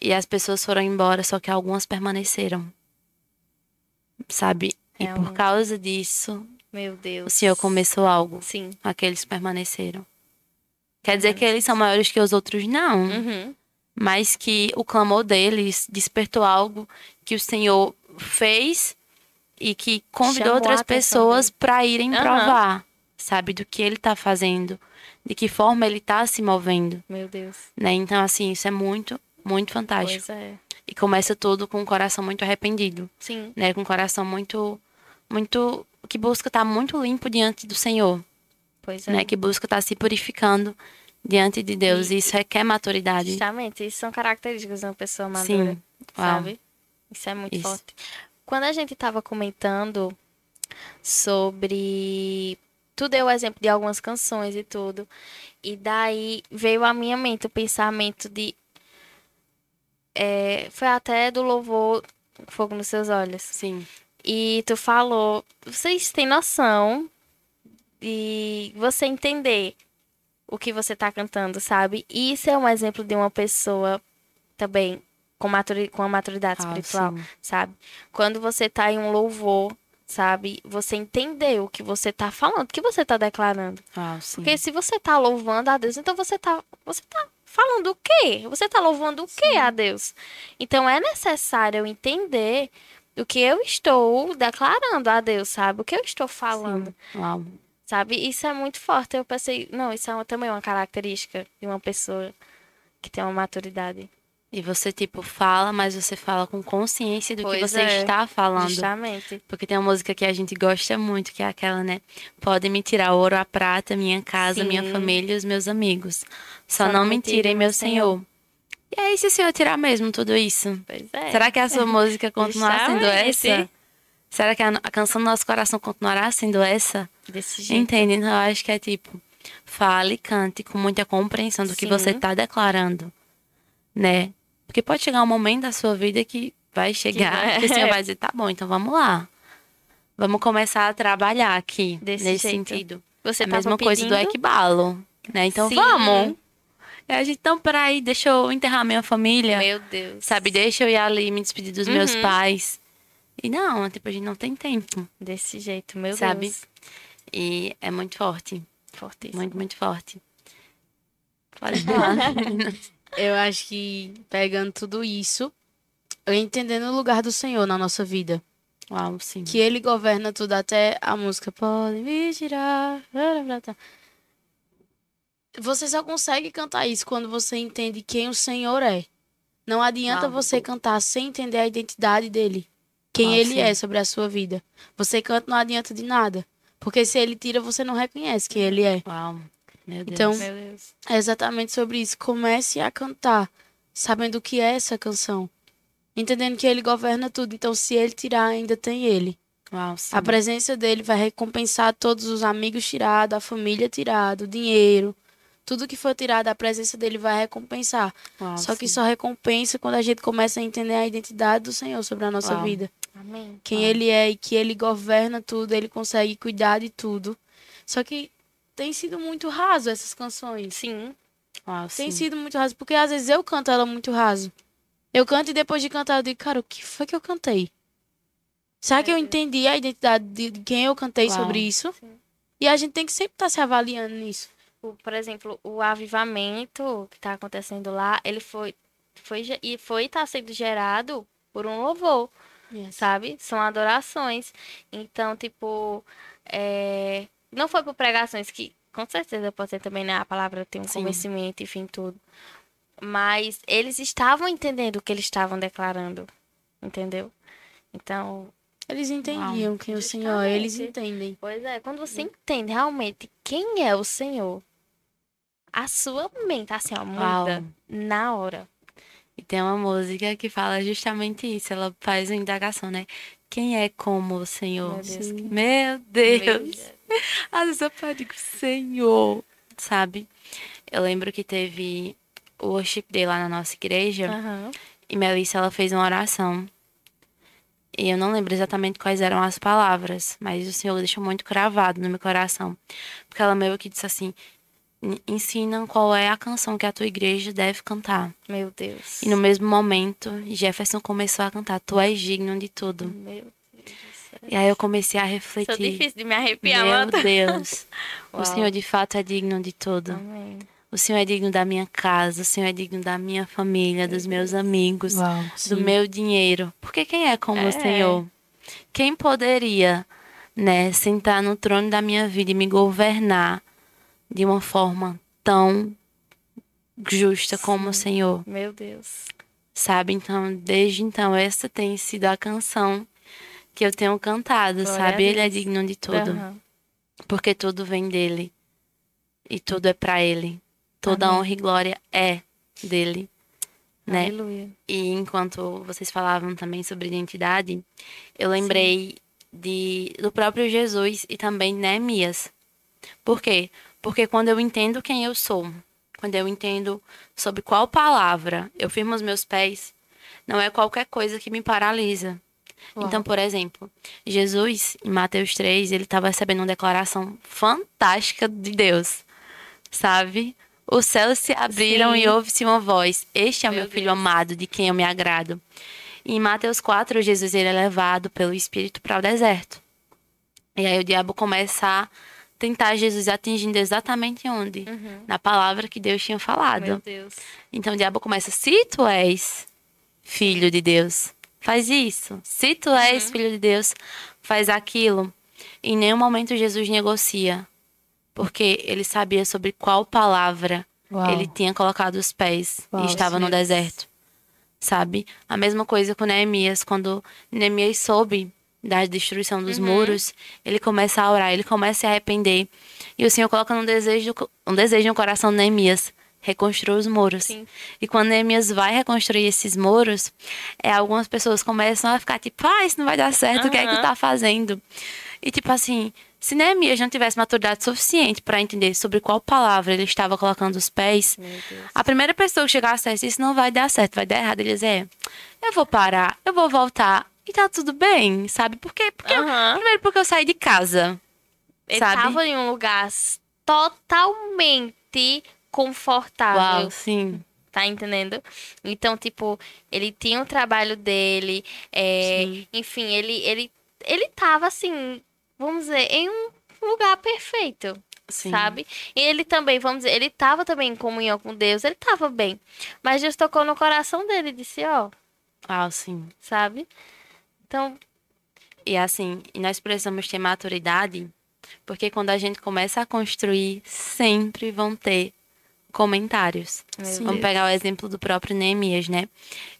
Speaker 3: E as pessoas foram embora, só que algumas permaneceram. Sabe? Realmente. E por causa disso,
Speaker 2: meu Deus.
Speaker 3: O Senhor começou algo.
Speaker 2: Sim.
Speaker 3: Aqueles permaneceram. Quer dizer que eles são maiores que os outros? Não.
Speaker 2: Uhum.
Speaker 3: Mas que o clamor deles despertou algo que o Senhor fez e que convidou Chamou outras pessoas para irem uhum. provar, sabe, do que ele está fazendo, de que forma ele está se movendo.
Speaker 2: Meu Deus.
Speaker 3: Né? Então, assim, isso é muito muito fantástico.
Speaker 2: Pois é.
Speaker 3: E começa tudo com um coração muito arrependido.
Speaker 2: Sim.
Speaker 3: Né? Com um coração muito, muito, que busca estar muito limpo diante do Senhor.
Speaker 2: Pois é.
Speaker 3: Né? Que busca estar se purificando diante de Deus. E, isso requer maturidade.
Speaker 2: Justamente, isso são características de uma pessoa madura. Sim. Sabe? Isso é muito isso. forte. Quando a gente estava comentando sobre. Tu deu o exemplo de algumas canções e tudo. E daí veio à minha mente o pensamento de é, foi até do louvor Fogo nos Seus Olhos.
Speaker 3: Sim.
Speaker 2: E tu falou, vocês têm noção de você entender o que você tá cantando, sabe? E isso é um exemplo de uma pessoa também com, maturi com uma maturidade ah, espiritual, sim. sabe? Quando você tá em um louvor, sabe? Você entender o que você tá falando, o que você tá declarando.
Speaker 3: Ah,
Speaker 2: Porque se você tá louvando a Deus, então você tá, você tá falando o quê? Você está louvando o quê a Deus? Então é necessário eu entender o que eu estou declarando a Deus, sabe? O que eu estou falando.
Speaker 3: Uau.
Speaker 2: Sabe? Isso é muito forte. Eu pensei, não, isso é também uma característica de uma pessoa que tem uma maturidade.
Speaker 3: E você, tipo, fala, mas você fala com consciência do pois que você é, está falando.
Speaker 2: Justamente.
Speaker 3: Porque tem uma música que a gente gosta muito, que é aquela, né? Pode me tirar ouro, a prata, minha casa, Sim. minha família e os meus amigos. Só, Só não me tirem, meu Senhor. Senhor. E aí, se o Senhor tirar mesmo tudo isso?
Speaker 2: Pois é.
Speaker 3: Será que a sua música continuará sendo essa? Será que a, a canção do nosso coração continuará sendo essa?
Speaker 2: Desse jeito.
Speaker 3: Entende? Então, eu acho que é tipo fale, cante com muita compreensão do que
Speaker 2: Sim.
Speaker 3: você está declarando, né? Porque pode chegar um momento da sua vida que vai chegar,
Speaker 2: vai-
Speaker 3: que o Senhor vai dizer, tá bom, então vamos lá. Vamos começar a trabalhar aqui,
Speaker 2: Desse
Speaker 3: nesse
Speaker 2: jeito.
Speaker 3: sentido.
Speaker 2: Você
Speaker 3: a mesma coisa do
Speaker 2: pedindo?
Speaker 3: equibalo, né? Então
Speaker 2: Sim.
Speaker 3: vamos. É, a gente, então, peraí, deixa eu enterrar minha família.
Speaker 2: Meu Deus.
Speaker 3: Sabe, deixa eu ir ali me despedir dos meus
Speaker 2: Uhum.
Speaker 3: pais. E não, tipo, a gente não tem tempo,
Speaker 2: Desse jeito, meu
Speaker 3: sabe?
Speaker 2: Deus.
Speaker 3: E é muito forte.
Speaker 2: Fortíssimo.
Speaker 3: Muito, muito forte. Pode falar.
Speaker 1: Eu acho que pegando tudo isso, eu entendendo o lugar do Senhor na nossa vida.
Speaker 3: Uau, sim.
Speaker 1: Que ele governa tudo, até a música pode me tirar. Você só consegue cantar isso quando você entende quem o Senhor é. Não adianta
Speaker 3: Uau.
Speaker 1: você cantar sem entender a identidade dele. Quem
Speaker 3: Uau,
Speaker 1: ele
Speaker 3: sim.
Speaker 1: é sobre a sua vida. Você canta não adianta de nada. Porque se ele tira, você não reconhece quem ele é.
Speaker 3: Uau. Meu Deus.
Speaker 1: Então,
Speaker 2: Meu Deus.
Speaker 1: É exatamente sobre isso. Comece a cantar, sabendo o que é essa canção. Entendendo que ele governa tudo. Então, se ele tirar, ainda tem ele.
Speaker 3: Uau, sim.
Speaker 1: A presença dele vai recompensar todos os amigos tirados, a família tirada, o dinheiro. Tudo que for tirado, a presença dele vai recompensar.
Speaker 3: Uau,
Speaker 1: só que
Speaker 3: sim.
Speaker 1: só recompensa quando a gente começa a entender a identidade do Senhor sobre a nossa
Speaker 3: Uau.
Speaker 1: vida.
Speaker 2: Amém.
Speaker 1: Quem
Speaker 3: Uau.
Speaker 1: ele é e que ele governa tudo, ele consegue cuidar de tudo. Só que tem sido muito raso essas canções.
Speaker 2: Sim.
Speaker 3: Uau,
Speaker 1: Tem
Speaker 3: sim.
Speaker 1: sido muito raso, porque às vezes eu canto ela muito raso. Eu canto e depois de cantar eu digo, cara, o que foi que eu cantei? Será que eu entendi a identidade de quem eu cantei
Speaker 3: Uau.
Speaker 1: sobre isso?
Speaker 2: Sim.
Speaker 1: E a gente tem que sempre estar se avaliando nisso.
Speaker 2: O- por exemplo, o avivamento que está acontecendo lá, ele foi, foi e foi tá sendo gerado por um louvor, sabe? São adorações. Então, tipo, é, não foi por pregações que, com certeza, pode ser também, né? A palavra tem um
Speaker 3: Sim.
Speaker 2: convencimento, enfim, tudo. Mas eles estavam entendendo o que eles estavam declarando, entendeu? Então,
Speaker 1: Eles entendiam quem o Senhor é, eles entendem.
Speaker 2: Pois é, quando você entende realmente quem é o Senhor, a sua mente, assim, ó, muda
Speaker 3: Uau.
Speaker 2: na hora.
Speaker 3: E tem uma música que fala justamente isso. Ela faz uma indagação, né? Quem é como o Senhor?
Speaker 2: Meu Deus, que-
Speaker 3: Meu Deus.
Speaker 2: Meu
Speaker 3: Às vezes eu digo, Senhor, sabe? Eu lembro que teve o worship day lá na nossa igreja
Speaker 2: Aham.
Speaker 3: e Melissa ela fez uma oração. E eu não lembro exatamente quais eram as palavras, mas o Senhor deixou muito cravado no meu coração. Porque ela meio que disse assim: "En- ensina qual é a canção que a tua igreja deve cantar.
Speaker 2: Meu Deus.
Speaker 3: E no mesmo momento, Jefferson começou a cantar: Tu és digno de tudo.
Speaker 2: Meu Deus do céu.
Speaker 3: E aí eu comecei a
Speaker 2: Sou
Speaker 3: refletir.
Speaker 2: difícil de me arrepiar,
Speaker 3: Meu
Speaker 2: mano.
Speaker 3: Deus. o. Senhor de fato é digno de tudo.
Speaker 2: Amém.
Speaker 3: O Senhor é digno da minha casa, o Senhor é digno da minha família, dos meus amigos,
Speaker 1: Uau,
Speaker 3: do meu dinheiro. Porque quem é como
Speaker 2: É.
Speaker 3: o Senhor? Quem poderia, né, sentar no trono da minha vida e me governar de uma forma tão justa como o Senhor?
Speaker 2: Meu Deus.
Speaker 3: Sabe? Então, desde então, essa tem sido a canção que eu tenho cantado,
Speaker 2: Glória
Speaker 3: sabe? Ele é digno de tudo.
Speaker 2: Aham.
Speaker 3: Porque tudo vem dele. E tudo é pra ele. Toda
Speaker 2: Amém.
Speaker 3: honra e glória é dele. Né?
Speaker 2: Aleluia.
Speaker 3: E enquanto vocês falavam também sobre identidade, eu lembrei de, do próprio Jesus e também Neemias. Por quê? Porque quando eu entendo quem eu sou, quando eu entendo sobre qual palavra eu firmo os meus pés, não é qualquer coisa que me paralisa.
Speaker 1: Uau.
Speaker 3: Então, por exemplo, Jesus, em Mateus 3, ele estava recebendo uma declaração fantástica de Deus, sabe? Os céus se abriram
Speaker 2: Sim.
Speaker 3: e ouve-se uma voz. Este é o
Speaker 2: Meu
Speaker 3: meu filho
Speaker 2: Deus.
Speaker 3: amado, de quem eu me agrado. E em Mateus 4, Jesus ele é levado pelo Espírito para o deserto. E aí o diabo começa a tentar Jesus atingindo exatamente onde?
Speaker 2: Uhum.
Speaker 3: Na palavra que Deus tinha falado.
Speaker 2: Meu Deus.
Speaker 3: Então o diabo começa: se tu és filho de Deus, faz isso. Se tu és filho de Deus, faz aquilo. Em nenhum momento Jesus negocia, porque ele sabia sobre qual palavra
Speaker 1: Uau.
Speaker 3: ele tinha colocado os pés
Speaker 1: Uau,
Speaker 3: e estava no
Speaker 2: Deus.
Speaker 3: deserto. Sabe? A mesma coisa com Neemias, quando Neemias soube da destruição dos
Speaker 2: Uhum.
Speaker 3: muros, ele começa a orar, ele começa a se arrepender. E o Senhor coloca um desejo, um desejo no coração de Neemias, reconstruir os muros.
Speaker 2: Sim.
Speaker 3: E quando Neemias vai reconstruir esses muros, é, algumas pessoas começam a ficar tipo, ah, isso não vai dar certo, o que é que tá fazendo? E tipo assim, Se Neemias não tivesse maturidade suficiente para entender sobre qual palavra ele estava colocando os pés, a primeira pessoa que chegasse a isso não vai dar certo, vai dar errado. Ele diz, é, eu vou parar, eu vou voltar e tá tudo bem, sabe? Por quê? Porque eu- primeiro porque eu saí de casa.
Speaker 2: Ele
Speaker 3: sabe?
Speaker 2: tava em um lugar totalmente confortável.
Speaker 3: Uau, sim.
Speaker 2: Tá entendendo? Então, tipo, ele tinha o trabalho dele, é, enfim, ele, ele, ele tava assim, vamos dizer, em um lugar perfeito,
Speaker 3: Sim.
Speaker 2: sabe? E ele também, vamos dizer, ele tava também em comunhão com Deus, ele tava bem. Mas Deus tocou no coração dele e disse, ó,
Speaker 3: Ah, sim.
Speaker 2: sabe? Então,
Speaker 3: E assim, e nós precisamos ter maturidade, porque quando a gente começa a construir, sempre vão ter comentários.
Speaker 1: Sim.
Speaker 3: Vamos pegar o exemplo do próprio Neemias, né?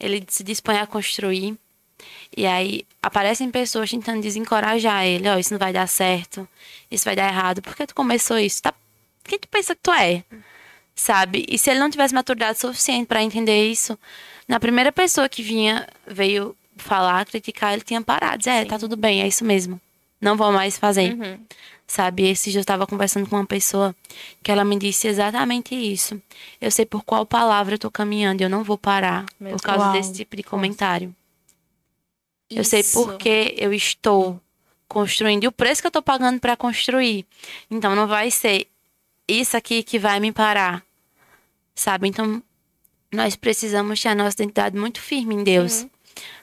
Speaker 3: Ele se dispõe a construir e aí aparecem pessoas tentando desencorajar ele. Ó, isso não vai dar certo, isso vai dar errado. Por que tu começou isso? Tá... Quem tu pensa que tu é? Sabe? E se ele não tivesse maturidade suficiente para entender isso, na primeira pessoa que vinha, veio falar, criticar, ele tinha parado. Dizer, é, tá tudo bem, é isso mesmo. Não vou mais fazer
Speaker 2: Uhum.
Speaker 3: sabe? Esse dia eu estava conversando com uma pessoa que ela me disse exatamente isso. Eu sei por qual palavra eu tô caminhando eu não vou parar
Speaker 2: Meu
Speaker 3: por causa
Speaker 1: Uau.
Speaker 3: desse tipo de comentário. Eu sei
Speaker 2: Isso.
Speaker 3: por que eu estou construindo e o preço que eu tô pagando para construir. Então não vai ser isso aqui que vai me parar. Sabe? Então nós precisamos ter a nossa identidade muito firme em Deus.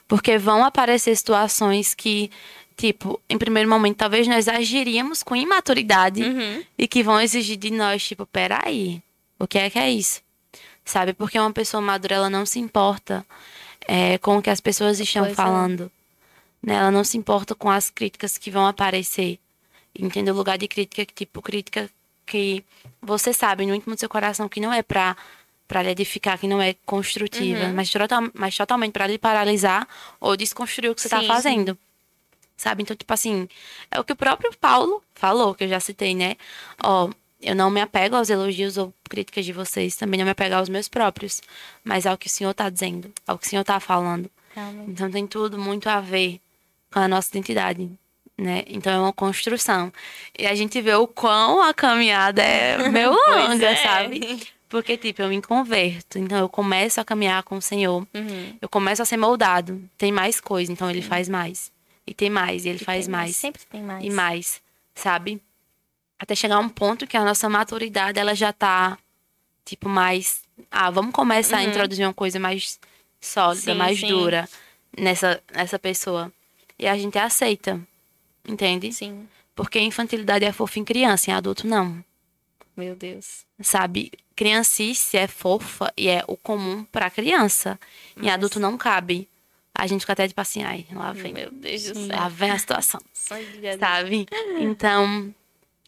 Speaker 3: Porque vão aparecer situações que, tipo, em primeiro momento, talvez nós agiríamos com imaturidade
Speaker 2: Uhum.
Speaker 3: e que vão exigir de nós, tipo, peraí, o que é que é isso? Sabe? Porque uma pessoa madura, ela não se importa é, com o que as pessoas estão
Speaker 2: Pois é.
Speaker 3: falando. Né? Ela não se importa com as críticas que vão aparecer. Entende? O lugar de crítica, tipo, crítica que você sabe no íntimo do seu coração que não é pra, pra lhe edificar, que não é construtiva,
Speaker 2: Uhum.
Speaker 3: mas, total- mas totalmente pra lhe paralisar ou desconstruir o que você tá
Speaker 2: Sim,
Speaker 3: fazendo. Sabe? Então, tipo assim, é o que o próprio Paulo falou, que eu já citei, né? Ó, eu não me apego aos elogios ou críticas de vocês, também não me apego aos meus próprios, mas ao que o Senhor tá dizendo, ao que o Senhor tá falando.
Speaker 2: Realmente.
Speaker 3: Então tem tudo muito a ver com a nossa identidade, né? Então é uma construção. E a gente vê o quão a caminhada é meio longa,
Speaker 2: é.
Speaker 3: sabe? Porque, tipo, eu me converto, então eu começo a caminhar com o Senhor,
Speaker 2: Uhum.
Speaker 3: eu começo a ser moldado. Tem mais coisa, então ele faz mais. E tem mais, e ele
Speaker 2: E
Speaker 3: faz
Speaker 2: tem
Speaker 3: mais
Speaker 2: Sempre tem mais.
Speaker 3: e mais, sabe? Até chegar a um ponto que a nossa maturidade ela já tá tipo mais, ah, vamos começar a
Speaker 2: Uhum.
Speaker 3: introduzir uma coisa mais sólida,
Speaker 2: Sim,
Speaker 3: mais
Speaker 2: sim.
Speaker 3: dura nessa nessa pessoa. E a gente aceita. Entende?
Speaker 2: Sim.
Speaker 3: Porque infantilidade é fofa em criança, em adulto não.
Speaker 2: Meu Deus.
Speaker 3: Sabe? Criancice é fofa e é o comum pra criança. Em adulto não cabe. A gente fica até tipo assim, ai, lá vem.
Speaker 2: Meu Deus do
Speaker 3: Lá
Speaker 2: céu.
Speaker 3: vem a situação.
Speaker 2: De
Speaker 3: sabe? Então,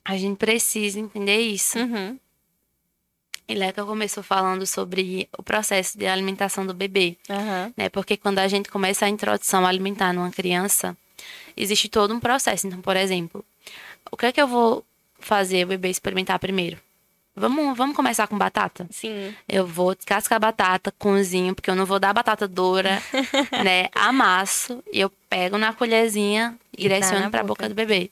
Speaker 3: a gente precisa entender isso.
Speaker 2: Uhum.
Speaker 3: E Leca começou falando sobre o processo de alimentação do bebê,
Speaker 2: Aham.
Speaker 3: né? Porque quando a gente começa a introdução alimentar numa criança, existe todo um processo. Então, por exemplo, o que é que eu vou fazer o bebê experimentar primeiro? Vamos, vamos começar com batata?
Speaker 2: Sim.
Speaker 3: Eu vou descascar a batata, cozinho, porque eu não vou dar batata dura, né? Amasso e eu pego na colherzinha e
Speaker 2: dá
Speaker 3: direciono
Speaker 2: na
Speaker 3: pra
Speaker 2: boca.
Speaker 3: boca do bebê.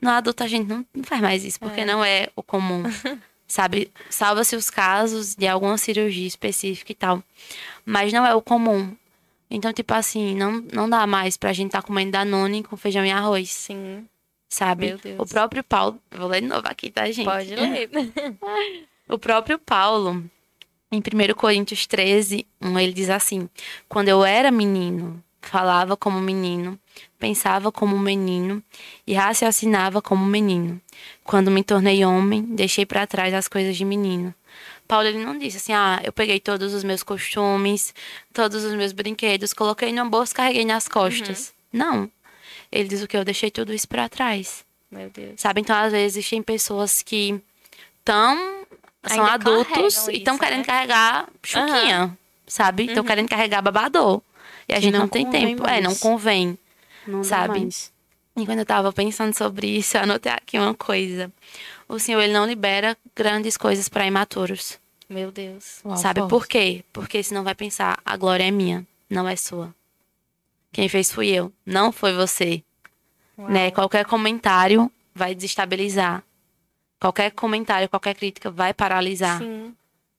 Speaker 3: No adulto a gente não, não faz mais isso, porque não é o comum. Sabe? Salva-se os casos de alguma cirurgia específica e tal. Mas não é o comum. Então, tipo assim, não, não dá mais pra gente estar tá comendo Danone com feijão e arroz,
Speaker 2: Sim.
Speaker 3: Sabe?
Speaker 2: Meu Deus.
Speaker 3: O próprio Paulo. Vou ler de novo aqui, tá, gente?
Speaker 2: Pode ler.
Speaker 3: O próprio Paulo, em 1 Coríntios 13, 1, ele diz assim: Quando eu era menino, falava como menino, pensava como menino e raciocinava como menino. Quando me tornei homem, deixei para trás as coisas de menino. Paulo ele não disse assim: "Ah, eu peguei todos os meus costumes, todos os meus brinquedos, coloquei numa bolsa, e carreguei nas costas". Não. Ele diz o que eu deixei tudo isso para trás.
Speaker 2: Meu Deus.
Speaker 3: Sabe? Então, às vezes, existem pessoas que estão. São
Speaker 2: Ainda
Speaker 3: adultos e estão
Speaker 2: isso,
Speaker 3: querendo
Speaker 2: né?
Speaker 3: carregar chuquinha, sabe? Estão
Speaker 2: Uhum.
Speaker 3: querendo carregar babador. E a
Speaker 1: Que
Speaker 3: gente não,
Speaker 1: não
Speaker 3: tem tempo. É,
Speaker 1: mais.
Speaker 3: não convém.
Speaker 1: Não dá
Speaker 3: Sabe?
Speaker 1: mais.
Speaker 3: E quando eu tava pensando sobre isso, eu anotei aqui uma coisa. O Senhor, ele não libera grandes coisas para imaturos.
Speaker 2: Meu Deus.
Speaker 1: Uau,
Speaker 3: sabe
Speaker 1: forte.
Speaker 3: por quê? Porque senão vai pensar, a glória é minha, não é sua. Quem fez fui eu, não foi você. né? Qualquer comentário vai desestabilizar. Qualquer comentário, qualquer crítica vai paralisar,
Speaker 2: Sim.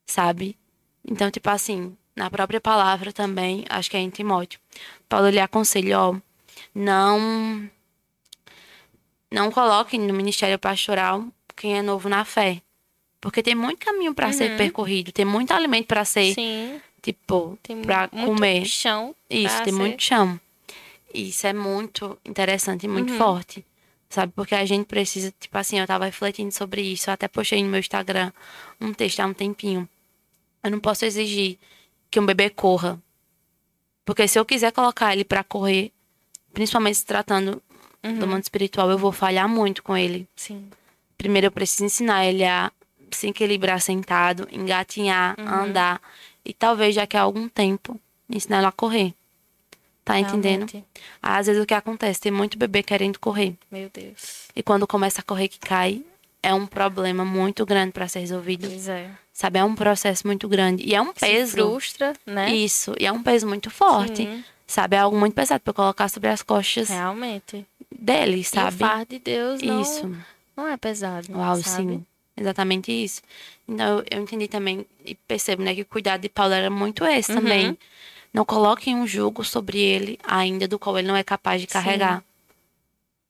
Speaker 3: sabe? Então, tipo assim, na própria palavra também, acho que é em Timóteo. Paulo lhe aconselha, ó, não não coloque no ministério pastoral quem é novo na fé. Porque tem muito caminho para ser
Speaker 2: Uhum.
Speaker 3: percorrido, tem muito alimento para ser,
Speaker 2: Sim.
Speaker 3: tipo,
Speaker 2: Tem
Speaker 3: para comer.
Speaker 2: chão.
Speaker 3: Isso, tem
Speaker 2: ser-
Speaker 3: muito chão. Isso é muito interessante e muito
Speaker 2: Uhum.
Speaker 3: forte. Sabe? Porque a gente precisa, tipo assim, eu tava refletindo sobre isso, eu até postei no meu Instagram um texto há um tempinho. Eu não posso exigir que um bebê corra. Porque se eu quiser colocar ele pra correr, principalmente se tratando
Speaker 2: Uhum.
Speaker 3: do mundo espiritual, eu vou falhar muito com ele.
Speaker 2: Sim.
Speaker 3: Primeiro eu preciso ensinar ele a se equilibrar sentado, engatinhar,
Speaker 2: Uhum.
Speaker 3: andar. E talvez daqui a algum tempo ensinar ele a correr. Tá entendendo?
Speaker 2: Realmente.
Speaker 3: Às vezes o que acontece, tem muito bebê querendo correr.
Speaker 2: Meu Deus.
Speaker 3: E quando começa a correr que cai, é um problema muito grande pra ser resolvido.
Speaker 2: Pois é.
Speaker 3: Sabe? É um processo muito grande. E é um
Speaker 2: Se
Speaker 3: peso.
Speaker 2: frustra, né?
Speaker 3: Isso. E é um peso muito forte.
Speaker 2: Sim,
Speaker 3: Sabe? É algo muito pesado pra colocar sobre as costas
Speaker 2: realmente.
Speaker 3: dele,
Speaker 2: E o
Speaker 3: sabe?
Speaker 2: fardo de Deus não,
Speaker 3: Isso.
Speaker 2: não é pesado.
Speaker 3: Uau,
Speaker 2: sabe?
Speaker 3: sim. Exatamente isso. Então, eu- eu entendi também e percebo, né, que o cuidado de Paulo era muito esse
Speaker 2: Uhum.
Speaker 3: também. Não coloquem um jugo sobre ele ainda do qual ele não é capaz de
Speaker 2: Sim.
Speaker 3: carregar.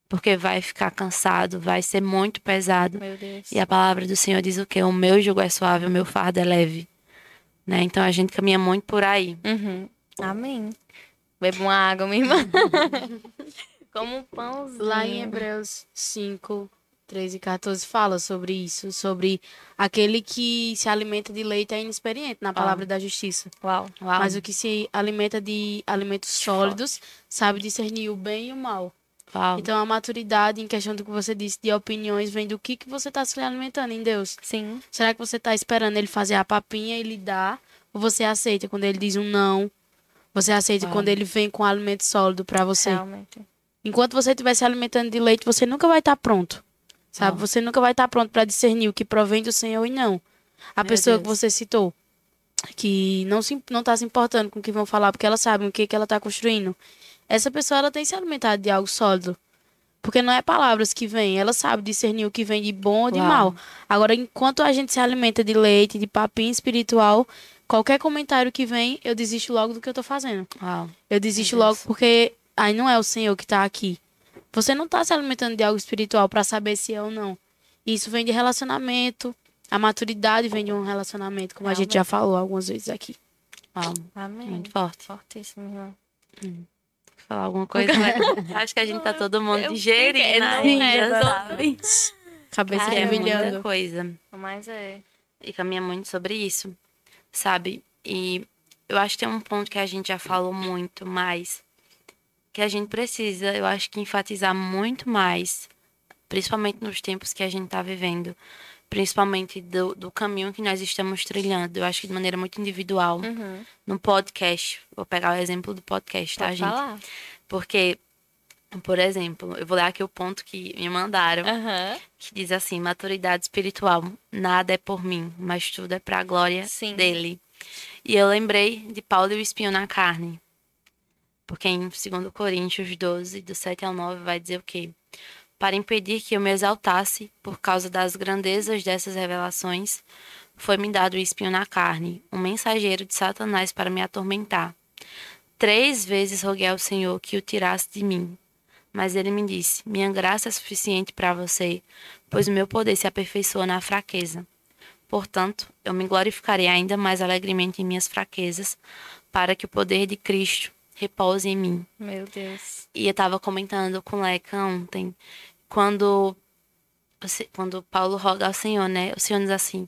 Speaker 3: Porque vai ficar cansado, vai ser muito pesado.
Speaker 2: Meu Deus.
Speaker 3: E a palavra do Senhor diz o quê? O meu jugo é suave, o meu fardo é leve. Né? Então a gente caminha muito por aí.
Speaker 2: Uhum. Amém. Beba uma água, minha irmã. Como um pãozinho.
Speaker 1: Lá em Hebreus 5, 13 e 14 fala sobre isso, sobre aquele que se alimenta de leite é inexperiente na palavra da justiça.
Speaker 2: Uau.
Speaker 3: Uau.
Speaker 1: Mas o que se alimenta de alimentos sólidos sabe discernir o bem e o mal.
Speaker 3: Uau.
Speaker 1: Então a maturidade em questão do que você disse de opiniões vem do que, que você está se alimentando em Deus.
Speaker 2: Sim.
Speaker 1: Será que você está esperando ele fazer a papinha e lhe dar? Ou você aceita quando ele diz um não? Você aceita
Speaker 3: Uau.
Speaker 1: quando ele vem com alimento sólido para você?
Speaker 2: Realmente.
Speaker 1: Enquanto você estiver se alimentando de leite, você nunca vai estar pronto. Sabe? Você nunca vai estar pronto para discernir o que provém do Senhor e não. A
Speaker 3: Meu
Speaker 1: pessoa que
Speaker 3: Deus.
Speaker 1: você citou, que não se, não tá se importando com o que vão falar, porque ela sabe o que, que ela tá construindo. Essa pessoa, ela tem se alimentado de algo sólido. Porque não é palavras que vêm, ela sabe discernir o que vem de bom ou de
Speaker 3: Uau.
Speaker 1: mal. Agora, enquanto a gente se alimenta de leite, de papinho espiritual, qualquer comentário que vem, eu desisto logo do que eu tô fazendo.
Speaker 3: Uau.
Speaker 1: Eu desisto logo porque aí não é o Senhor que tá aqui. Você não tá se alimentando de algo espiritual para saber se é ou não. Isso vem de relacionamento. A maturidade vem de um relacionamento, como a gente já falou algumas vezes aqui.
Speaker 3: Uau.
Speaker 2: Amém.
Speaker 3: Muito forte.
Speaker 2: Fortíssimo, minha irmã.
Speaker 3: Falar alguma coisa, né? Acho que a gente tá todo mundo digerindo. né?
Speaker 2: não é.
Speaker 1: Cabeça
Speaker 3: É muita coisa.
Speaker 2: Mas é.
Speaker 3: E caminha muito sobre isso, sabe? E eu acho que tem um ponto que a gente já falou muito mais, que a gente precisa, eu acho que enfatizar muito mais, principalmente nos tempos que a gente tá vivendo, principalmente do, do caminho que nós estamos trilhando. Eu acho que de maneira muito individual,
Speaker 2: Uhum.
Speaker 3: no podcast. Vou pegar o exemplo do podcast, tá,
Speaker 2: Pode
Speaker 3: gente?
Speaker 2: falar.
Speaker 3: Porque, por exemplo, eu vou ler aqui o ponto que me mandaram
Speaker 2: Aham.
Speaker 3: que diz assim: maturidade espiritual, nada é por mim, mas tudo é para a glória
Speaker 2: Sim.
Speaker 3: dele. E eu lembrei de Paulo e o espinho na carne. Porque em 2 Coríntios 12, do 7 ao 9, vai dizer o quê? Para impedir que eu me exaltasse por causa das grandezas dessas revelações, foi-me dado o espinho na carne, um mensageiro de Satanás para me atormentar. Três vezes roguei ao Senhor que o tirasse de mim. Mas ele me disse: Minha graça é suficiente para você, pois o meu poder se aperfeiçoa na fraqueza. Portanto, eu me glorificarei ainda mais alegremente em minhas fraquezas, para que o poder de Cristo repouse em mim.
Speaker 2: Meu Deus.
Speaker 3: E eu estava comentando com Leca ontem, quando, você- quando Paulo roga ao Senhor, né? O Senhor diz assim: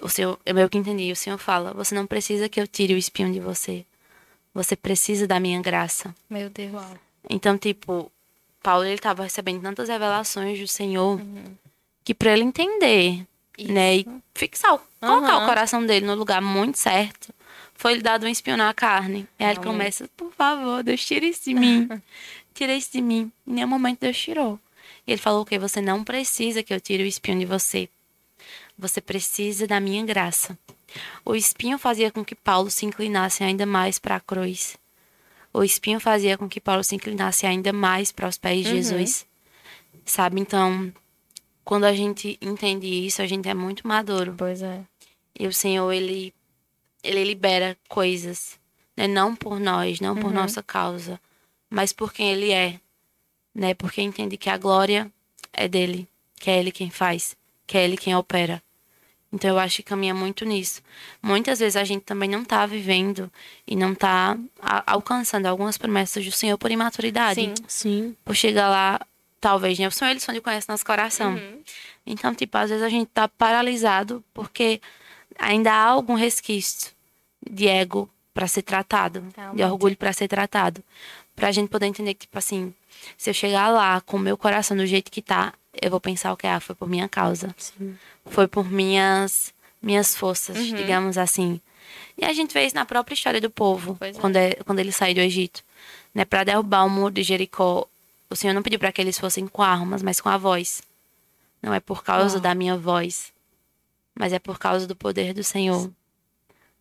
Speaker 3: o Senhor, eu meio que entendi, o Senhor fala: Você não precisa que eu tire o espinho de você, você precisa da minha graça.
Speaker 2: Meu Deus.
Speaker 3: Então, tipo, Paulo ele estava recebendo tantas revelações do Senhor que para ele entender, né, e fixar, o- colocar
Speaker 2: Aham.
Speaker 3: o coração dele no lugar muito certo, foi lhe dado um espinho na carne. E aí ele começa, por favor, Deus tira isso de mim. tira isso de mim. Em nenhum momento Deus tirou. E ele falou que você não precisa que eu tire o espinho de você. Você precisa da minha graça. O espinho fazia com que Paulo se inclinasse ainda mais para a cruz. o espinho fazia com que Paulo se inclinasse ainda mais para os pés de
Speaker 2: Uhum.
Speaker 3: Jesus. Sabe? Então, quando a gente entende isso, a gente é muito maduro.
Speaker 2: Pois é.
Speaker 3: E o Senhor, ele, ele libera coisas, né? Não por nós, não por
Speaker 2: Uhum.
Speaker 3: nossa causa, mas por quem Ele é, né? Porque entende que a glória é dele, que é Ele quem faz, que é Ele quem opera. Então eu acho que caminha muito nisso. Muitas vezes a gente também não tá vivendo e não tá a- alcançando algumas promessas do Senhor por imaturidade.
Speaker 2: Sim.
Speaker 1: Sim.
Speaker 3: Por chegar lá, talvez, né? O Senhor, ele só conhece nosso coração. Então, tipo, às vezes a gente tá paralisado porque ainda há algum resquício de ego para ser tratado, de
Speaker 2: Realmente.
Speaker 3: orgulho para ser tratado. Pra gente poder entender que, tipo assim, se eu chegar lá com o meu coração do jeito que tá, eu vou pensar o que ah, foi por minha causa.
Speaker 1: Sim.
Speaker 3: Foi por minhas minhas forças, digamos assim. E a gente vê isso na própria história do povo,
Speaker 2: é.
Speaker 3: quando, é, quando ele saiu do Egito. Né, para derrubar o muro de Jericó, o Senhor não pediu para que eles fossem com armas, mas com a voz. Não é por causa
Speaker 1: Uau.
Speaker 3: da minha voz, mas é por causa do poder do Senhor.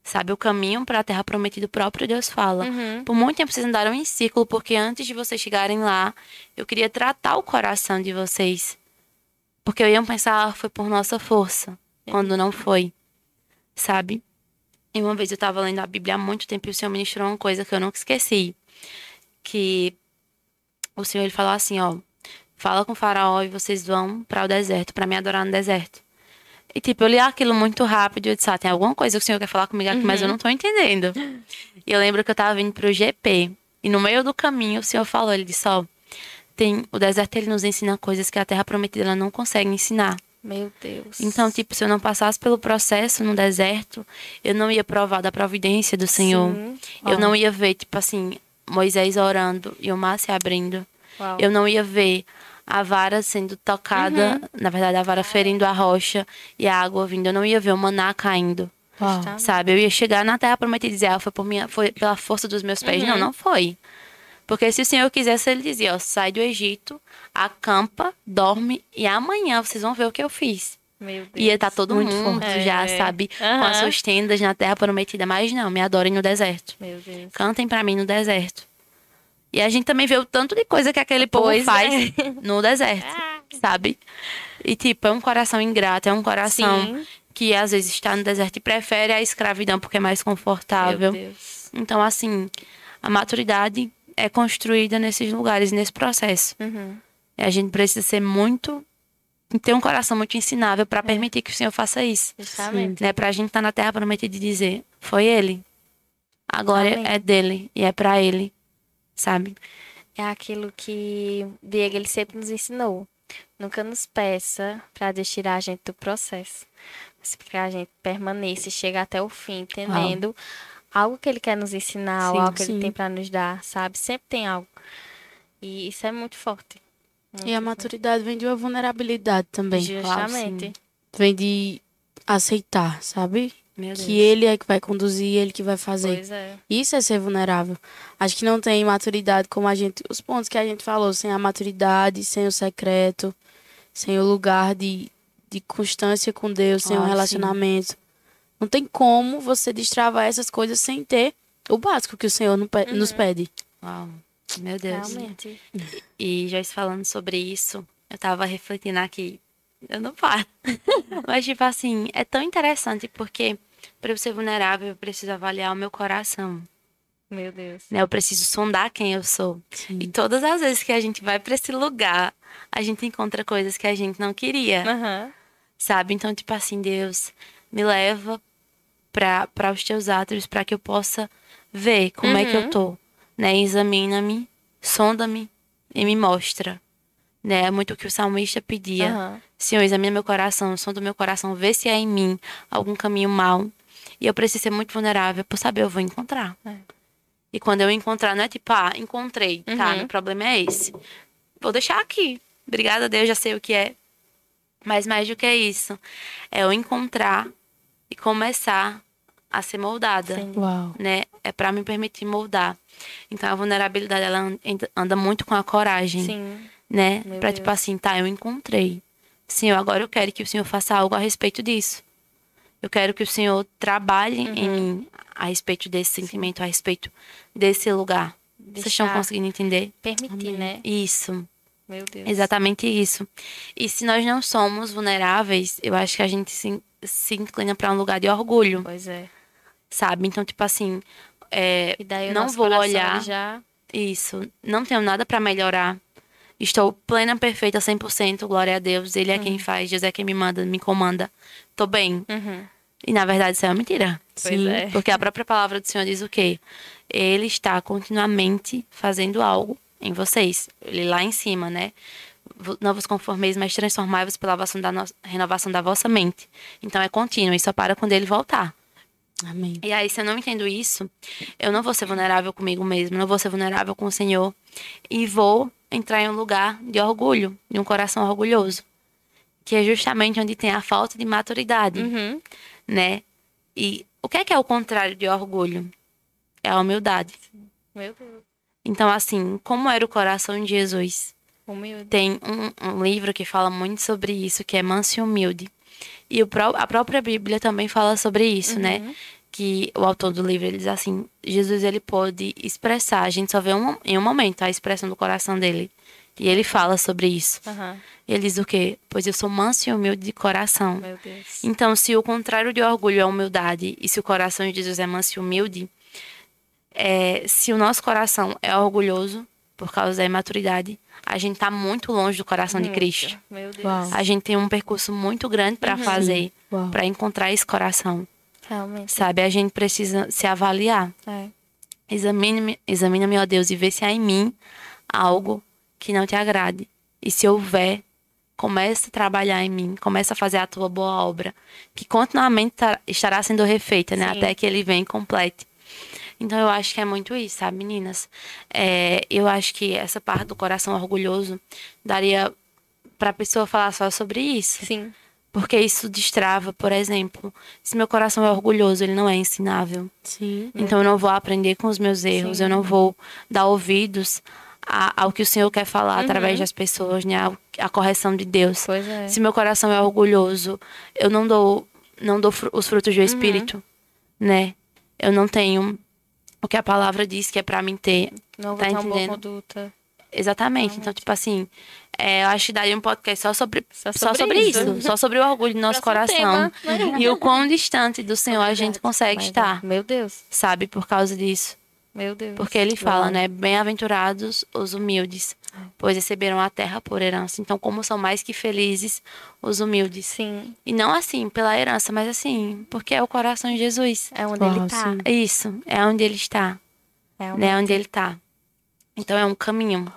Speaker 3: Sabe, o caminho para a terra prometida, o próprio Deus fala.
Speaker 2: Uhum.
Speaker 3: Por muito tempo vocês andaram em círculo, porque antes de vocês chegarem lá, eu queria tratar o coração de vocês. Porque eu ia pensar, ah, foi por nossa força, quando não foi. Sabe? E uma vez eu estava lendo a Bíblia há muito tempo e o Senhor ministrou uma coisa que eu nunca esqueci. Que o Senhor ele falou assim, ó, fala com o faraó e vocês vão para o deserto, para me adorar no deserto. E tipo, eu li aquilo muito rápido e eu disse, ah, tem alguma coisa que o Senhor quer falar comigo aqui, mas eu não tô entendendo. E eu lembro que eu tava vindo pro GP. E no meio do caminho o Senhor falou, ele disse, ó, tem, o deserto ele nos ensina coisas que a terra prometida ela não consegue ensinar.
Speaker 2: Meu Deus.
Speaker 3: Então, tipo, se eu não passasse pelo processo no deserto, eu não ia provar da providência do Senhor.
Speaker 2: Sim.
Speaker 3: Eu não ia ver, tipo assim, Moisés orando e o mar se abrindo.
Speaker 2: Uau.
Speaker 3: Eu não ia ver a vara sendo tocada, na verdade, a vara ferindo a rocha e a água vindo. Eu não ia ver o maná caindo.
Speaker 1: Uau.
Speaker 2: Tá.
Speaker 3: Sabe? Eu ia chegar na terra prometida e dizer, ah, foi, por minha, foi pela força dos meus pés. Não, não foi. Porque se o Senhor quisesse, ele dizia, ó, sai do Egito, acampa, dorme e amanhã vocês vão ver o que eu fiz.
Speaker 2: Meu Deus.
Speaker 3: Ia estar todo
Speaker 1: Muito
Speaker 3: mundo
Speaker 2: forte.
Speaker 3: já,
Speaker 2: É.
Speaker 3: sabe, com
Speaker 2: Aham.
Speaker 3: as suas tendas na terra prometida. Mas não, me adorem no deserto.
Speaker 2: Meu Deus.
Speaker 3: Cantem pra mim no deserto. E a gente também vê o tanto de coisa que aquele povo
Speaker 2: Pois
Speaker 3: faz
Speaker 2: é.
Speaker 3: no deserto, sabe? E tipo, é um coração ingrato, é um coração
Speaker 2: Sim.
Speaker 3: que às vezes está no deserto e prefere a escravidão porque é mais confortável.
Speaker 2: Meu Deus.
Speaker 3: Então, assim, a maturidade é construída nesses lugares, nesse processo.
Speaker 2: Uhum.
Speaker 3: E a gente precisa ser muito. ter um coração muito ensinável
Speaker 2: É.
Speaker 3: para permitir que o Senhor faça isso.
Speaker 2: Justamente.
Speaker 3: Né? Pra gente estar na terra prometida e dizer: foi Ele. A glória
Speaker 2: Amém.
Speaker 3: é dele e é para Ele. Sabe?
Speaker 2: É aquilo que Diego ele sempre nos ensinou. Nunca nos peça para tirar a gente do processo. Mas que a gente permaneça e chegue até o fim, entendendo algo que ele quer nos ensinar,
Speaker 1: Sim,
Speaker 2: algo que
Speaker 1: sim.
Speaker 2: ele tem para nos dar, sabe? Sempre tem algo. E isso é muito forte. Muito
Speaker 1: E a maturidade vem de uma vulnerabilidade também.
Speaker 2: Justamente.
Speaker 1: Vem de aceitar, sabe? Que ele é que vai conduzir, ele que vai fazer.
Speaker 2: Pois é.
Speaker 1: Isso é ser vulnerável. Acho que não tem maturidade como a gente. Os pontos que a gente falou, sem a maturidade, sem o secreto, sem o lugar de, de constância com Deus, sem
Speaker 3: Ah,
Speaker 1: um
Speaker 3: sim.
Speaker 1: relacionamento. Não tem como você destravar essas coisas sem ter o básico que o Senhor pe- nos pede.
Speaker 3: Uau. Meu Deus.
Speaker 2: Realmente.
Speaker 3: E Joyce falando sobre isso, eu tava refletindo aqui. Eu não paro. Mas, tipo assim, é tão interessante porque para eu ser vulnerável, eu preciso avaliar o meu coração.
Speaker 2: Meu Deus.
Speaker 3: Né? Eu preciso sondar quem eu sou.
Speaker 1: Sim.
Speaker 3: E todas as vezes que a gente vai para esse lugar, a gente encontra coisas que a gente não queria.
Speaker 2: Aham.
Speaker 3: Sabe? Então, tipo assim, Deus me leva para os teus átrios para que eu possa ver como é que eu tô. Né? Examina-me, sonda-me e me mostra. Né? É muito o que o salmista pedia.
Speaker 2: Aham.
Speaker 3: Senhor, examina meu coração, o meu coração, vê se há em mim algum caminho mau. E eu preciso ser muito vulnerável por saber, eu vou encontrar.
Speaker 2: É.
Speaker 3: E quando eu encontrar, não é tipo, ah, encontrei, tá,
Speaker 2: Uhum.
Speaker 3: meu problema é esse. Vou deixar aqui. Obrigada a Deus, já sei o que é. Mas mais do que isso, é eu encontrar e começar a ser moldada
Speaker 2: Sim.
Speaker 1: Uau.
Speaker 3: né? É para me permitir moldar. Então a vulnerabilidade ela an- anda muito com a coragem,
Speaker 2: Sim.
Speaker 3: né?
Speaker 2: Meu
Speaker 3: Para tipo assim, tá, eu encontrei. Senhor, agora eu quero que o Senhor faça algo a respeito disso. Eu quero que o Senhor trabalhe em
Speaker 2: Uhum.
Speaker 3: mim a respeito desse sentimento, a respeito desse lugar, Vocês estão conseguindo entender?
Speaker 2: Permitir,
Speaker 1: Amém.
Speaker 2: né?
Speaker 3: Isso.
Speaker 2: Meu Deus.
Speaker 3: Exatamente isso. E se nós não somos vulneráveis, eu acho que a gente se, se inclina para um lugar de orgulho,
Speaker 2: Pois é.
Speaker 3: sabe? Então, tipo assim, é,
Speaker 2: E
Speaker 3: não vou olhar.
Speaker 2: já
Speaker 3: Isso. Não tenho nada para melhorar. Estou plena, perfeita, 100%. Glória a Deus. Ele é quem faz. Deus é quem me manda, me comanda. Tô bem.
Speaker 2: Uhum.
Speaker 3: E na verdade isso é uma mentira.
Speaker 2: Pois é.
Speaker 3: Porque a própria palavra do Senhor diz o quê? Ele está continuamente fazendo algo em vocês. Ele lá em cima, né? Não vos conformeis, mas transformai-vos pela da, no- renovação da vossa mente. Então é contínuo e só para quando ele voltar.
Speaker 1: Amém.
Speaker 3: E aí, se eu não entendo isso, eu não vou ser vulnerável comigo mesmo, não vou ser vulnerável com o Senhor. E vou entrar em um lugar de orgulho, de um coração orgulhoso. Que é justamente onde tem a falta de maturidade,
Speaker 2: Uhum.
Speaker 3: né? E o que é que é o contrário de orgulho? É a humildade.
Speaker 2: Meu Deus.
Speaker 3: Então, assim, como era o coração de Jesus?
Speaker 2: Humilde.
Speaker 3: Tem um, um livro que fala muito sobre isso, que é Manso e Humilde. E o a própria Bíblia também fala sobre isso, né? Que o autor do livro ele diz assim: Jesus ele pôde expressar, a gente só vê um, em um momento a expressão do coração dele. E ele fala sobre isso. E ele diz o quê? Pois eu sou manso e humilde de coração.
Speaker 2: Meu Deus.
Speaker 3: Então, se o contrário de orgulho é humildade, e se o coração de Jesus é manso e humilde, é, se o nosso coração é orgulhoso por causa da imaturidade, a gente tá muito longe do coração de. Cristo.
Speaker 2: Meu Deus.
Speaker 1: Uau.
Speaker 3: A gente tem um percurso muito grande para fazer,
Speaker 1: Uau.
Speaker 3: para encontrar esse coração,
Speaker 2: Realmente.
Speaker 3: sabe? A gente precisa se avaliar.
Speaker 2: É.
Speaker 3: Examine-me, examina-me, ó Deus, e vê se há em mim algo que não te agrade. E se houver, comece a trabalhar em mim, comece a fazer a tua boa obra, que continuamente tá- estará sendo refeita, né?
Speaker 2: Sim.
Speaker 3: Até que ele venha e complete. Então eu acho que é muito isso, sabe, meninas? É, eu acho que essa parte do coração orgulhoso daria pra pessoa falar só sobre isso.
Speaker 2: Sim.
Speaker 3: Porque isso destrava, por exemplo, se meu coração é orgulhoso, ele não é ensinável.
Speaker 1: Sim.
Speaker 3: Então eu não vou aprender com os meus erros, eu não vou dar ouvidos a- ao que o Senhor quer falar através das pessoas, né? Ao- A correção de Deus.
Speaker 2: Pois é.
Speaker 3: Se meu coração é orgulhoso, eu não dou, não dou fru- os frutos do Espírito, né? Eu não tenho o que a palavra diz que é pra mim ter.
Speaker 2: Não vou
Speaker 3: Tá
Speaker 2: ter uma boa
Speaker 3: entendendo?
Speaker 2: conduta.
Speaker 3: Exatamente. Então, tipo assim, é, eu acho que daria um podcast só sobre,
Speaker 2: Só
Speaker 3: só
Speaker 2: sobre
Speaker 3: sobre
Speaker 2: isso.
Speaker 3: isso. Só sobre o orgulho do nosso coração.
Speaker 2: tema.
Speaker 3: E o quão distante do Senhor a gente consegue
Speaker 2: Mas,
Speaker 3: estar,
Speaker 2: Meu Deus.
Speaker 3: sabe? Por causa disso.
Speaker 2: Meu Deus.
Speaker 3: Porque ele fala,
Speaker 1: Uau.
Speaker 3: né? Bem-aventurados os humildes, pois receberam a terra por herança. Então, como são mais que felizes os humildes.
Speaker 2: Sim.
Speaker 3: E não assim pela herança, mas assim, porque é o coração de Jesus.
Speaker 2: É onde
Speaker 1: Uau,
Speaker 2: ele tá.
Speaker 1: sim.
Speaker 3: Isso, é onde ele está,
Speaker 2: É onde
Speaker 3: né? Onde ele tá. Então é um caminho.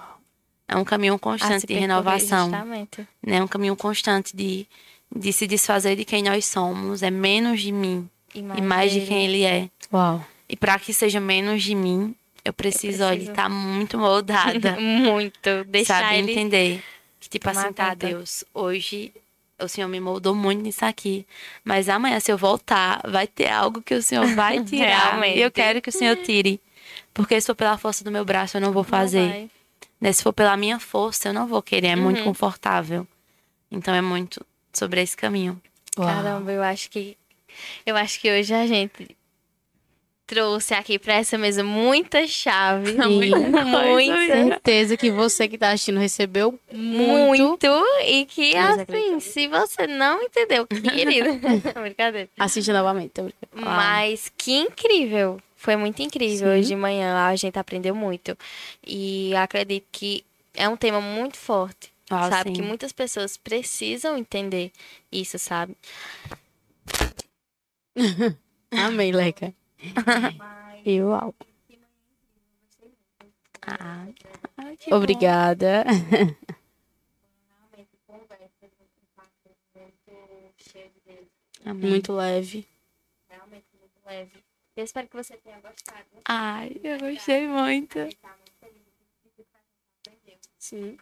Speaker 3: É um caminho constante de renovação,
Speaker 2: Justamente.
Speaker 3: né? Um caminho constante de, de se desfazer de quem nós somos. É menos de mim
Speaker 2: E
Speaker 3: e mais de quem ele é.
Speaker 1: Uau.
Speaker 3: E para que seja menos de mim, eu preciso, olha,
Speaker 2: preciso.
Speaker 3: estar muito moldada.
Speaker 2: Muito. Deixar
Speaker 3: sabe
Speaker 2: ele...
Speaker 3: entender que tipo
Speaker 2: tomar
Speaker 3: assim tá
Speaker 2: conta.
Speaker 3: Deus hoje o Senhor me moldou muito nisso aqui mas amanhã se eu voltar vai ter algo que o Senhor vai tirar e eu quero que o Senhor tire porque se for pela força do meu braço eu não vou
Speaker 2: Não
Speaker 3: fazer
Speaker 2: vai.
Speaker 3: né? se for pela minha força eu não vou querer é muito
Speaker 2: Uhum.
Speaker 3: confortável então é muito sobre esse caminho
Speaker 1: Uau.
Speaker 2: Caramba, eu acho que. Eu acho que hoje a gente trouxe aqui pra essa mesa muita chave.
Speaker 3: Muita
Speaker 2: muita.
Speaker 1: Certeza que você que tá assistindo recebeu muito.
Speaker 2: Muito. E que,
Speaker 1: Mas
Speaker 2: assim, se você não entendeu, querido. Brincadeira.
Speaker 1: Assiste novamente.
Speaker 2: Mas que incrível. Foi muito incrível.
Speaker 1: Sim.
Speaker 2: Hoje de manhã a gente aprendeu muito. E acredito que é um tema muito forte.
Speaker 3: Ah,
Speaker 2: sabe?
Speaker 3: sim.
Speaker 2: Que muitas pessoas precisam entender isso, sabe?
Speaker 1: Amém, Leca. E uau.
Speaker 3: ah.
Speaker 1: Obrigada.
Speaker 3: Amém.
Speaker 1: Muito leve.
Speaker 2: Realmente muito leve. Eu espero que você tenha gostado.
Speaker 3: ai eu gostei muito
Speaker 1: Sim.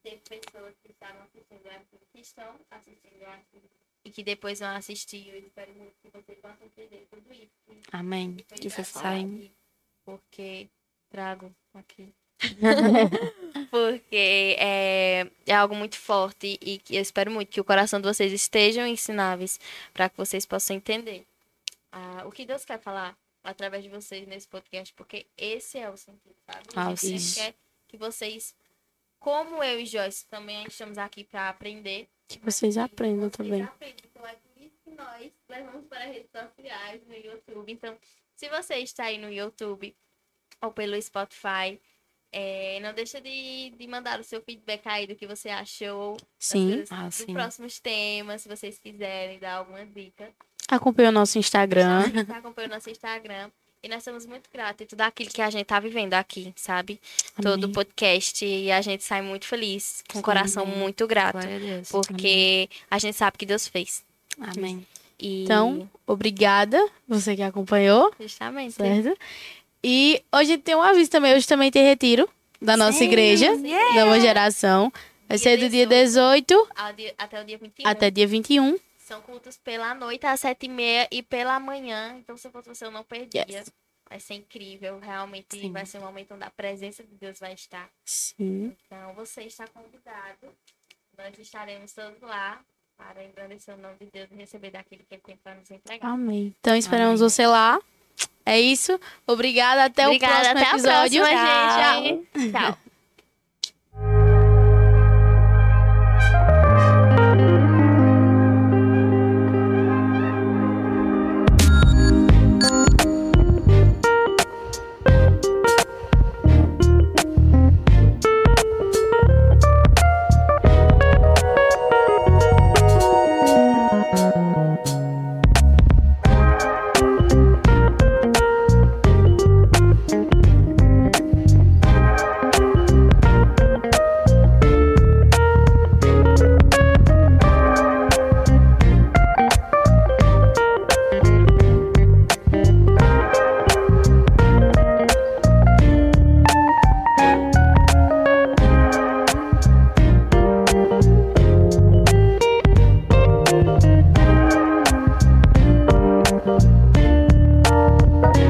Speaker 2: Teve pessoas que estavam assistindo aqui, que estão assistindo aqui e que depois vão assistir. Eu espero muito que vocês possam entender tudo isso.
Speaker 3: Amém que saem
Speaker 2: aqui, Porque trago aqui. Porque é, é algo muito forte e que eu espero muito que o coração de vocês estejam ensináveis para que vocês possam entender ah, o que Deus quer falar através de vocês nesse podcast, porque esse é o sentido, sabe?
Speaker 1: Ah,
Speaker 2: a gente
Speaker 1: sim.
Speaker 2: quer que vocês, como eu e Joyce, também estamos aqui para aprender.
Speaker 1: Que vocês aprendam
Speaker 4: Vocês
Speaker 1: também.
Speaker 4: Então é por isso que nós levamos para redes sociais, no YouTube.
Speaker 2: Então, se você está aí no YouTube ou pelo Spotify, é, não deixa de, de mandar o seu feedback aí do que você achou,
Speaker 1: Sim.
Speaker 3: Ah,
Speaker 2: dos
Speaker 3: sim.
Speaker 2: próximos temas, se vocês quiserem dar alguma dica.
Speaker 1: Acompanhe o nosso Instagram.
Speaker 2: Você acompanha o nosso Instagram. E nós estamos muito gratos em tudo aquilo que a gente tá vivendo aqui, sabe? Todo o
Speaker 1: Amém.
Speaker 2: podcast. E a gente sai muito feliz, com o coração muito grato.
Speaker 3: Deus.
Speaker 2: Porque a gente sabe que Deus fez.
Speaker 3: Amém.
Speaker 2: E...
Speaker 1: Então, obrigada, você que acompanhou,
Speaker 2: justamente.
Speaker 1: certo? E hoje tem um aviso também, hoje também tem retiro da nossa
Speaker 2: Sim,
Speaker 1: igreja,
Speaker 2: yeah.
Speaker 1: nova geração. Vai ser do dia
Speaker 2: 18.
Speaker 1: 18
Speaker 2: Ao dia- até o dia 21.
Speaker 1: até dia 21.
Speaker 2: São cultos pela noite às sete e meia e pela manhã. Então, se fosse você, eu não perdia.
Speaker 1: Yes.
Speaker 2: Vai ser incrível. Realmente
Speaker 3: Sim.
Speaker 2: vai ser um momento onde a presença de Deus vai estar.
Speaker 1: Sim.
Speaker 2: Então, você está convidado. Nós estaremos todos lá para engrandecer o nome de Deus e receber daquilo que Ele tem para nos entregar.
Speaker 1: Amém. Então esperamos
Speaker 3: Amém.
Speaker 1: você lá. É isso. Obrigada. Até
Speaker 2: Obrigada.
Speaker 1: o próximo
Speaker 2: Até a
Speaker 1: episódio.
Speaker 2: próxima, gente. Tchau.